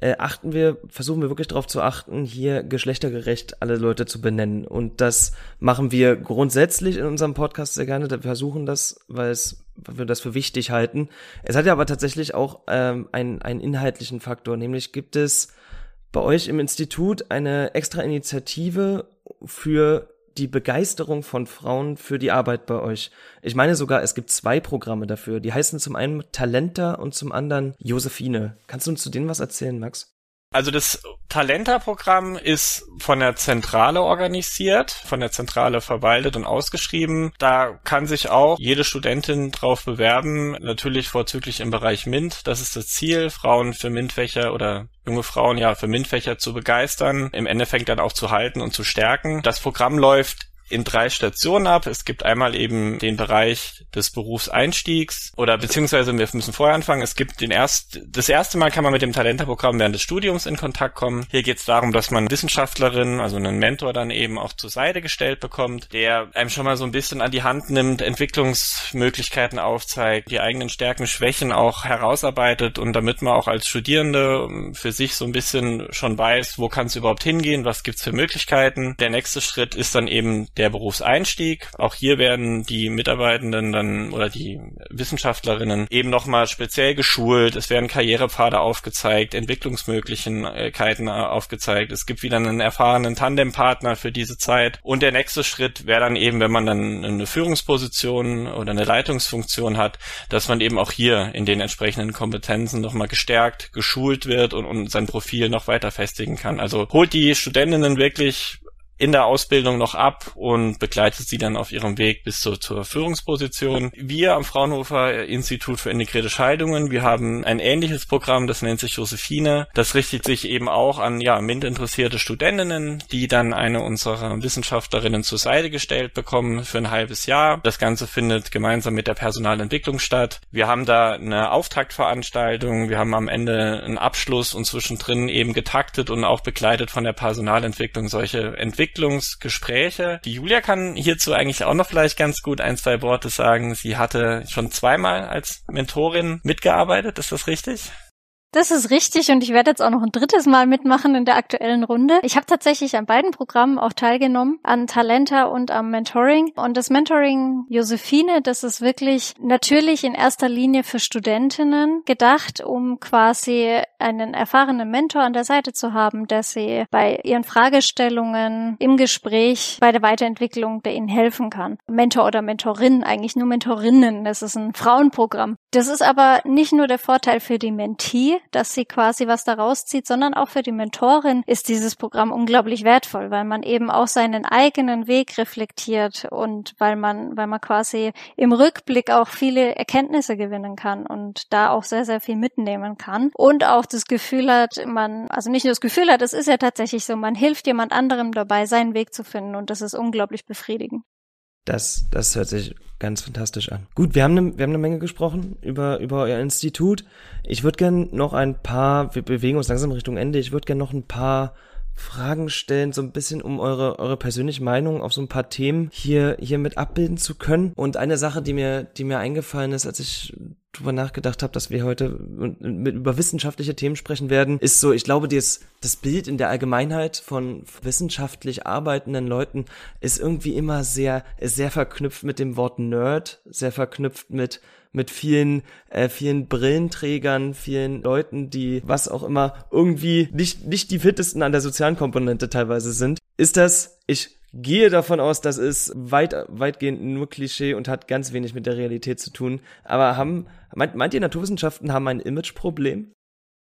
äh, achten wir, versuchen wir wirklich darauf zu achten, hier geschlechtergerecht alle Leute zu benennen. Und das machen wir grundsätzlich in unserem Podcast sehr gerne. Wir versuchen das, weil es weil wir das für wichtig halten. Es hat ja aber tatsächlich auch ähm, einen, einen inhaltlichen Faktor, nämlich gibt es bei euch im Institut eine extra Initiative für die Begeisterung von Frauen für die Arbeit bei euch. Ich meine sogar, es gibt zwei Programme dafür. Die heißen zum einen Talenta und zum anderen Josephine. Kannst du uns zu denen was erzählen, Max? Also das Talenta-Programm ist von der Zentrale organisiert, von der Zentrale verwaltet und ausgeschrieben. Da kann sich auch jede Studentin drauf bewerben, natürlich vorzüglich im Bereich MINT. Das ist das Ziel, Frauen für MINT-Fächer oder junge Frauen ja für MINT-Fächer zu begeistern, im Endeffekt dann auch zu halten und zu stärken. Das Programm läuft in drei Stationen ab. Es gibt einmal eben den Bereich des Berufseinstiegs oder beziehungsweise wir müssen vorher anfangen. Es gibt den erst, das erste Mal kann man mit dem Talenterprogramm während des Studiums in Kontakt kommen. Hier geht es darum, dass man Wissenschaftlerin, also einen Mentor dann eben auch zur Seite gestellt bekommt, der einem schon mal so ein bisschen an die Hand nimmt, Entwicklungsmöglichkeiten aufzeigt, die eigenen Stärken, Schwächen auch herausarbeitet und damit man auch als Studierende für sich so ein bisschen schon weiß, wo kann es überhaupt hingehen, was gibt's für Möglichkeiten. Der nächste Schritt ist dann eben der Berufseinstieg. Auch hier werden die Mitarbeitenden dann oder die Wissenschaftlerinnen eben nochmal speziell geschult. Es werden Karrierepfade aufgezeigt, Entwicklungsmöglichkeiten aufgezeigt. Es gibt wieder einen erfahrenen Tandempartner für diese Zeit. Und der nächste Schritt wäre dann eben, wenn man dann eine Führungsposition oder eine Leitungsfunktion hat, dass man eben auch hier in den entsprechenden Kompetenzen nochmal gestärkt, geschult wird und, und sein Profil noch weiter festigen kann. Also holt die Studentinnen wirklich in der Ausbildung noch ab und begleitet sie dann auf ihrem Weg bis zur, zur Führungsposition. Wir am Fraunhofer Institut für integrierte Scheidungen, wir haben ein ähnliches Programm, das nennt sich Josephine. Das richtet sich eben auch an ja, MINT interessierte Studentinnen, die dann eine unserer Wissenschaftlerinnen zur Seite gestellt bekommen für ein halbes Jahr. Das Ganze findet gemeinsam mit der Personalentwicklung statt. Wir haben da eine Auftaktveranstaltung, wir haben am Ende einen Abschluss und zwischendrin eben getaktet und auch begleitet von der Personalentwicklung solche Entwicklungen Entwicklungsgespräche. Die Julia kann hierzu eigentlich auch noch vielleicht ganz gut ein, zwei Worte sagen. Sie hatte schon zweimal als Mentorin mitgearbeitet, ist das richtig? Das ist richtig und ich werde jetzt auch noch ein drittes Mal mitmachen in der aktuellen Runde. Ich habe tatsächlich an beiden Programmen auch teilgenommen, an Talenta und am Mentoring. Und das Mentoring Josephine, das ist wirklich natürlich in erster Linie für Studentinnen gedacht, um quasi einen erfahrenen Mentor an der Seite zu haben, der sie bei ihren Fragestellungen im Gespräch bei der Weiterentwicklung, der ihnen helfen kann. Mentor oder Mentorin, eigentlich nur Mentorinnen. Das ist ein Frauenprogramm. Das ist aber nicht nur der Vorteil für die Mentee, dass sie quasi was daraus zieht, sondern auch für die Mentorin ist dieses Programm unglaublich wertvoll, weil man eben auch seinen eigenen Weg reflektiert und weil man, weil man quasi im Rückblick auch viele Erkenntnisse gewinnen kann und da auch sehr, sehr viel mitnehmen kann und auch das Gefühl hat, man, also nicht nur das Gefühl hat, es ist ja tatsächlich so, man hilft jemand anderem dabei, seinen Weg zu finden und das ist unglaublich befriedigend. Das, das hört sich ganz fantastisch an. Gut, wir haben eine, wir haben eine Menge gesprochen über, über euer Institut. Ich würde gern noch ein paar, wir bewegen uns langsam Richtung Ende, ich würde gern noch ein paar Fragen stellen, so ein bisschen um eure, eure persönliche Meinung auf so ein paar Themen hier, hier mit abbilden zu können. Und eine Sache, die mir, die mir eingefallen ist, als ich drüber nachgedacht habe, dass wir heute mit, über wissenschaftliche Themen sprechen werden, ist so, ich glaube, das, das Bild in der Allgemeinheit von wissenschaftlich arbeitenden Leuten ist irgendwie immer sehr, sehr verknüpft mit dem Wort Nerd, sehr verknüpft mit mit vielen, äh, vielen Brillenträgern, vielen Leuten, die was auch immer irgendwie nicht, nicht die fittesten an der sozialen Komponente teilweise sind. Ist das, ich gehe davon aus, das ist weit, weitgehend nur Klischee und hat ganz wenig mit der Realität zu tun. Aber haben, meint, meint ihr Naturwissenschaften haben ein Imageproblem?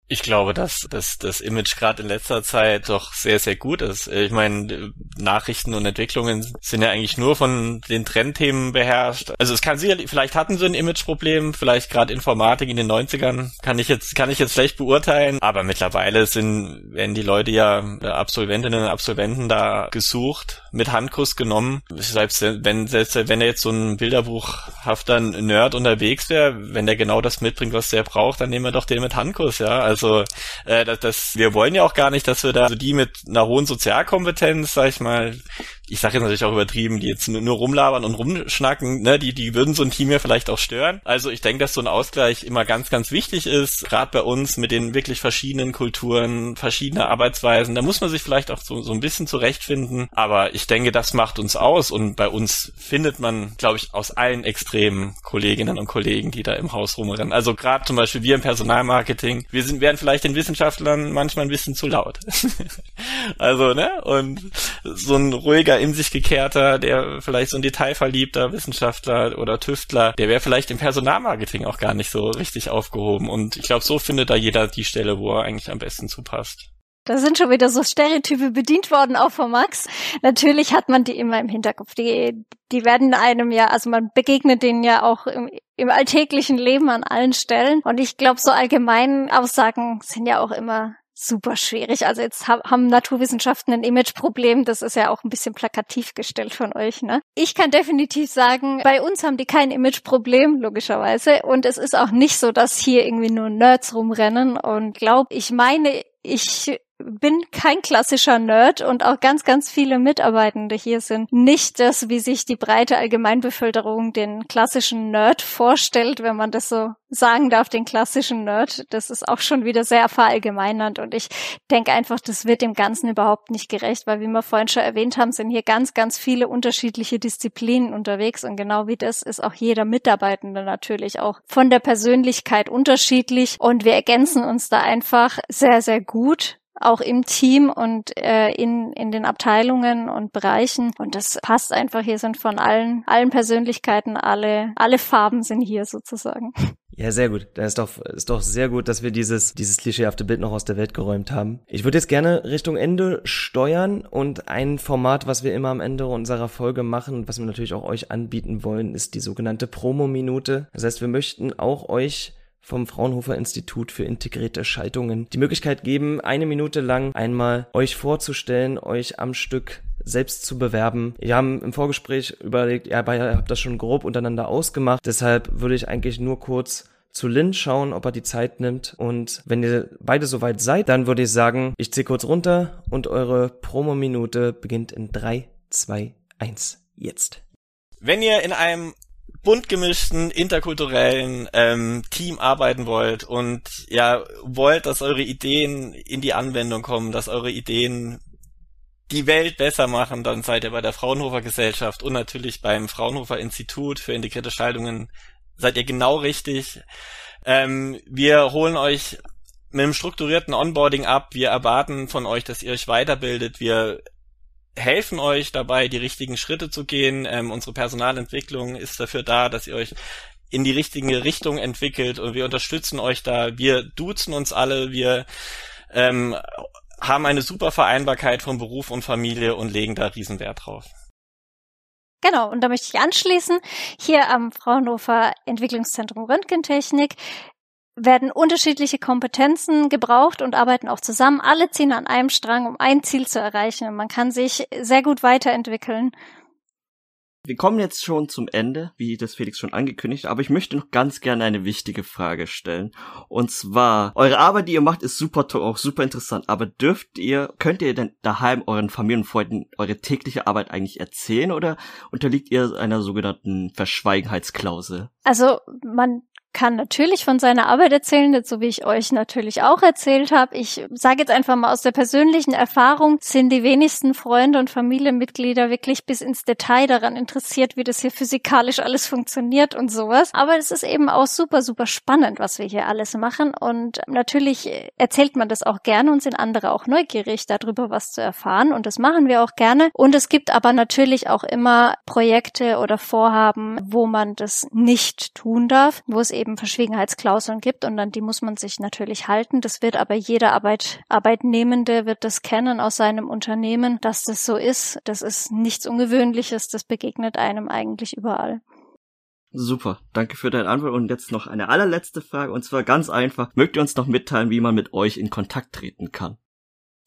Ich glaube, dass, dass das Image gerade in letzter Zeit doch sehr, sehr gut ist. Ich meine, Nachrichten und Entwicklungen sind ja eigentlich nur von den Trendthemen beherrscht. Also es kann sicherlich, vielleicht hatten sie ein Imageproblem, vielleicht gerade Informatik in den 90ern, kann ich jetzt, kann ich jetzt schlecht beurteilen. Aber mittlerweile sind, werden die Leute ja, Absolventinnen und Absolventen da gesucht, mit Handkuss genommen. Selbst wenn, selbst wenn er jetzt so ein bilderbuchhafter Nerd unterwegs wäre, wenn der genau das mitbringt, was der braucht, dann nehmen wir doch den mit Handkuss, ja. Also äh, das, das, wir wollen ja auch gar nicht, dass wir da also die mit einer hohen Sozialkompetenz, sag ich mal, ich sage jetzt natürlich auch übertrieben, die jetzt nur, nur rumlabern und rumschnacken, ne, die, die würden so ein Team ja vielleicht auch stören. Also ich denke, dass so ein Ausgleich immer ganz, ganz wichtig ist, gerade bei uns mit den wirklich verschiedenen Kulturen, verschiedene Arbeitsweisen. Da muss man sich vielleicht auch so, so ein bisschen zurechtfinden. Aber ich denke, das macht uns aus und bei uns findet man, glaube ich, aus allen Extremen Kolleginnen und Kollegen, die da im Haus rumrennen. Also gerade zum Beispiel wir im Personalmarketing, wir sind, werden vielleicht den Wissenschaftlern manchmal ein bisschen zu laut. also, ne? Und so ein ruhiger in sich gekehrter, der vielleicht so ein detailverliebter Wissenschaftler oder Tüftler, der wäre vielleicht im Personalmarketing auch gar nicht so richtig aufgehoben. Und ich glaube, so findet da jeder die Stelle, wo er eigentlich am besten zupasst. Da sind schon wieder so Stereotype bedient worden, auch von Max. Natürlich hat man die immer im Hinterkopf. Die, die werden einem ja, also man begegnet denen ja auch im, im alltäglichen Leben an allen Stellen. Und ich glaube, so allgemein Aussagen sind ja auch immer super schwierig. Also jetzt haben Naturwissenschaften ein Imageproblem. Das ist ja auch ein bisschen plakativ gestellt von euch. Ne? Ich kann definitiv sagen, bei uns haben die kein Imageproblem, logischerweise. Und es ist auch nicht so, dass hier irgendwie nur Nerds rumrennen. Und glaub, ich meine, ich bin kein klassischer Nerd und auch ganz, ganz viele Mitarbeitende hier sind nicht das, wie sich die breite Allgemeinbevölkerung den klassischen Nerd vorstellt, wenn man das so sagen darf, den klassischen Nerd. Das ist auch schon wieder sehr verallgemeinernd und ich denke einfach, das wird dem Ganzen überhaupt nicht gerecht, weil wie wir vorhin schon erwähnt haben, sind hier ganz, ganz viele unterschiedliche Disziplinen unterwegs und genau wie das ist auch jeder Mitarbeitende natürlich auch von der Persönlichkeit unterschiedlich und wir ergänzen uns da einfach sehr, sehr gut auch im Team und äh, in, in den Abteilungen und Bereichen. Und das passt einfach. Hier sind von allen, allen Persönlichkeiten, alle, alle Farben sind hier sozusagen. Ja, sehr gut. Das ist doch, ist doch sehr gut, dass wir dieses, dieses klischeehafte Bild noch aus der Welt geräumt haben. Ich würde jetzt gerne Richtung Ende steuern und ein Format, was wir immer am Ende unserer Folge machen und was wir natürlich auch euch anbieten wollen, ist die sogenannte Promo-Minute. Das heißt, wir möchten auch euch vom Fraunhofer Institut für integrierte Schaltungen die Möglichkeit geben, eine Minute lang einmal euch vorzustellen, euch am Stück selbst zu bewerben. Wir haben im Vorgespräch überlegt, ja, ihr habt das schon grob untereinander ausgemacht. Deshalb würde ich eigentlich nur kurz zu Lynn schauen, ob er die Zeit nimmt. Und wenn ihr beide soweit seid, dann würde ich sagen, ich ziehe kurz runter und eure Promo-Minute beginnt in 3, 2, 1, jetzt. Wenn ihr in einem bunt gemischten, interkulturellen ähm, Team arbeiten wollt und ja, wollt, dass eure Ideen in die Anwendung kommen, dass eure Ideen die Welt besser machen, dann seid ihr bei der Fraunhofer Gesellschaft und natürlich beim Fraunhofer Institut für integrierte Schaltungen seid ihr genau richtig. Ähm, wir holen euch mit einem strukturierten Onboarding ab. Wir erwarten von euch, dass ihr euch weiterbildet. Wir helfen euch dabei, die richtigen Schritte zu gehen. Ähm, unsere Personalentwicklung ist dafür da, dass ihr euch in die richtige Richtung entwickelt und wir unterstützen euch da. Wir duzen uns alle, wir ähm, haben eine super Vereinbarkeit von Beruf und Familie und legen da Riesenwert drauf. Genau, und da möchte ich anschließen. Hier am Fraunhofer Entwicklungszentrum Röntgentechnik werden unterschiedliche Kompetenzen gebraucht und arbeiten auch zusammen. Alle ziehen an einem Strang, um ein Ziel zu erreichen. Man kann sich sehr gut weiterentwickeln. Wir kommen jetzt schon zum Ende, wie das Felix schon angekündigt, aber ich möchte noch ganz gerne eine wichtige Frage stellen. Und zwar, eure Arbeit, die ihr macht, ist super toll, auch super interessant, aber dürft ihr, könnt ihr denn daheim euren Familienfreunden eure tägliche Arbeit eigentlich erzählen oder unterliegt ihr einer sogenannten Verschweigenheitsklausel? Also man kann natürlich von seiner Arbeit erzählen, so wie ich euch natürlich auch erzählt habe. Ich sage jetzt einfach mal aus der persönlichen Erfahrung, sind die wenigsten Freunde und Familienmitglieder wirklich bis ins Detail daran interessiert, wie das hier physikalisch alles funktioniert und sowas. Aber es ist eben auch super, super spannend, was wir hier alles machen. Und natürlich erzählt man das auch gerne und sind andere auch neugierig darüber, was zu erfahren. Und das machen wir auch gerne. Und es gibt aber natürlich auch immer Projekte oder Vorhaben, wo man das nicht tun darf, wo es eben Verschwiegenheitsklauseln gibt und an die muss man sich natürlich halten. Das wird aber jeder Arbeit, Arbeitnehmende wird das kennen aus seinem Unternehmen, dass das so ist. Das ist nichts Ungewöhnliches, das begegnet einem eigentlich überall. Super, danke für deine Antwort. Und jetzt noch eine allerletzte Frage, und zwar ganz einfach. Mögt ihr uns noch mitteilen, wie man mit euch in Kontakt treten kann?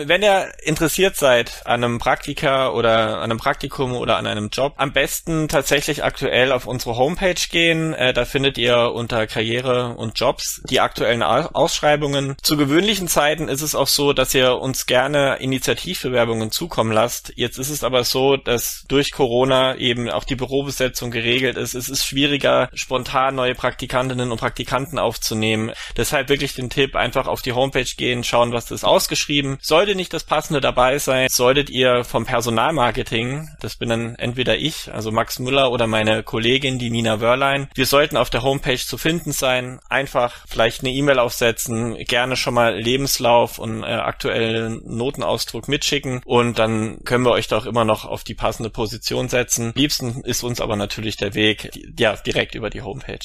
Wenn ihr interessiert seid an einem Praktika oder an einem Praktikum oder an einem Job, am besten tatsächlich aktuell auf unsere Homepage gehen. Äh, da findet ihr unter Karriere und Jobs die aktuellen Ausschreibungen. Zu gewöhnlichen Zeiten ist es auch so, dass ihr uns gerne Initiativbewerbungen zukommen lasst. Jetzt ist es aber so, dass durch Corona eben auch die Bürobesetzung geregelt ist. Es ist schwieriger, spontan neue Praktikantinnen und Praktikanten aufzunehmen. Deshalb wirklich den Tipp, einfach auf die Homepage gehen, schauen, was ist ausgeschrieben. Sollte sollte nicht das Passende dabei sein, solltet ihr vom Personalmarketing, das bin dann entweder ich, also Max Müller oder meine Kollegin, die Nina Wörlein, wir sollten auf der Homepage zu finden sein, einfach vielleicht eine E-Mail aufsetzen, gerne schon mal Lebenslauf und äh, aktuellen Notenausdruck mitschicken und dann können wir euch doch immer noch auf die passende Position setzen. Liebsten ist uns aber natürlich der Weg, ja, direkt über die Homepage.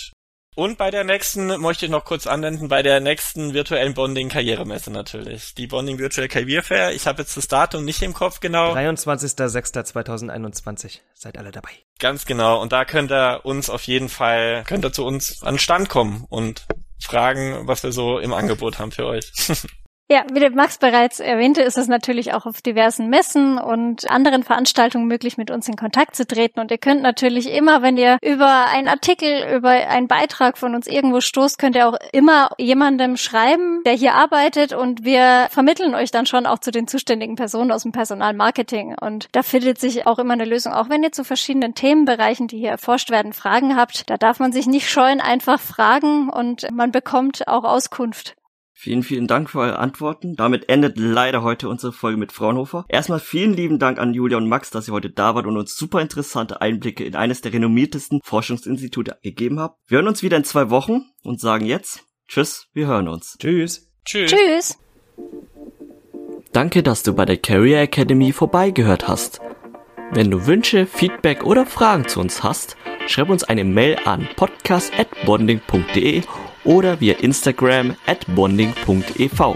Und bei der nächsten möchte ich noch kurz anwenden, bei der nächsten virtuellen Bonding Karrieremesse natürlich. Die Bonding Virtual Career Fair. Ich habe jetzt das Datum nicht im Kopf genau. 23.06.2021. Seid alle dabei. Ganz genau. Und da könnt ihr uns auf jeden Fall, könnt ihr zu uns an Stand kommen und fragen, was wir so im Angebot haben für euch. Ja, wie der Max bereits erwähnte, ist es natürlich auch auf diversen Messen und anderen Veranstaltungen möglich, mit uns in Kontakt zu treten. Und ihr könnt natürlich immer, wenn ihr über einen Artikel, über einen Beitrag von uns irgendwo stoßt, könnt ihr auch immer jemandem schreiben, der hier arbeitet und wir vermitteln euch dann schon auch zu den zuständigen Personen aus dem Personalmarketing. Und da findet sich auch immer eine Lösung. Auch wenn ihr zu verschiedenen Themenbereichen, die hier erforscht werden, Fragen habt, da darf man sich nicht scheuen, einfach fragen und man bekommt auch Auskunft. Vielen, vielen Dank für eure Antworten. Damit endet leider heute unsere Folge mit Fraunhofer. Erstmal vielen lieben Dank an Julia und Max, dass ihr heute da wart und uns super interessante Einblicke in eines der renommiertesten Forschungsinstitute gegeben habt. Wir hören uns wieder in zwei Wochen und sagen jetzt Tschüss, wir hören uns. Tschüss. Tschüss. Tschüss. Danke, dass du bei der Career Academy vorbeigehört hast. Wenn du Wünsche, Feedback oder Fragen zu uns hast, schreib uns eine Mail an podcast@bonding.de oder via Instagram at bonding.ev.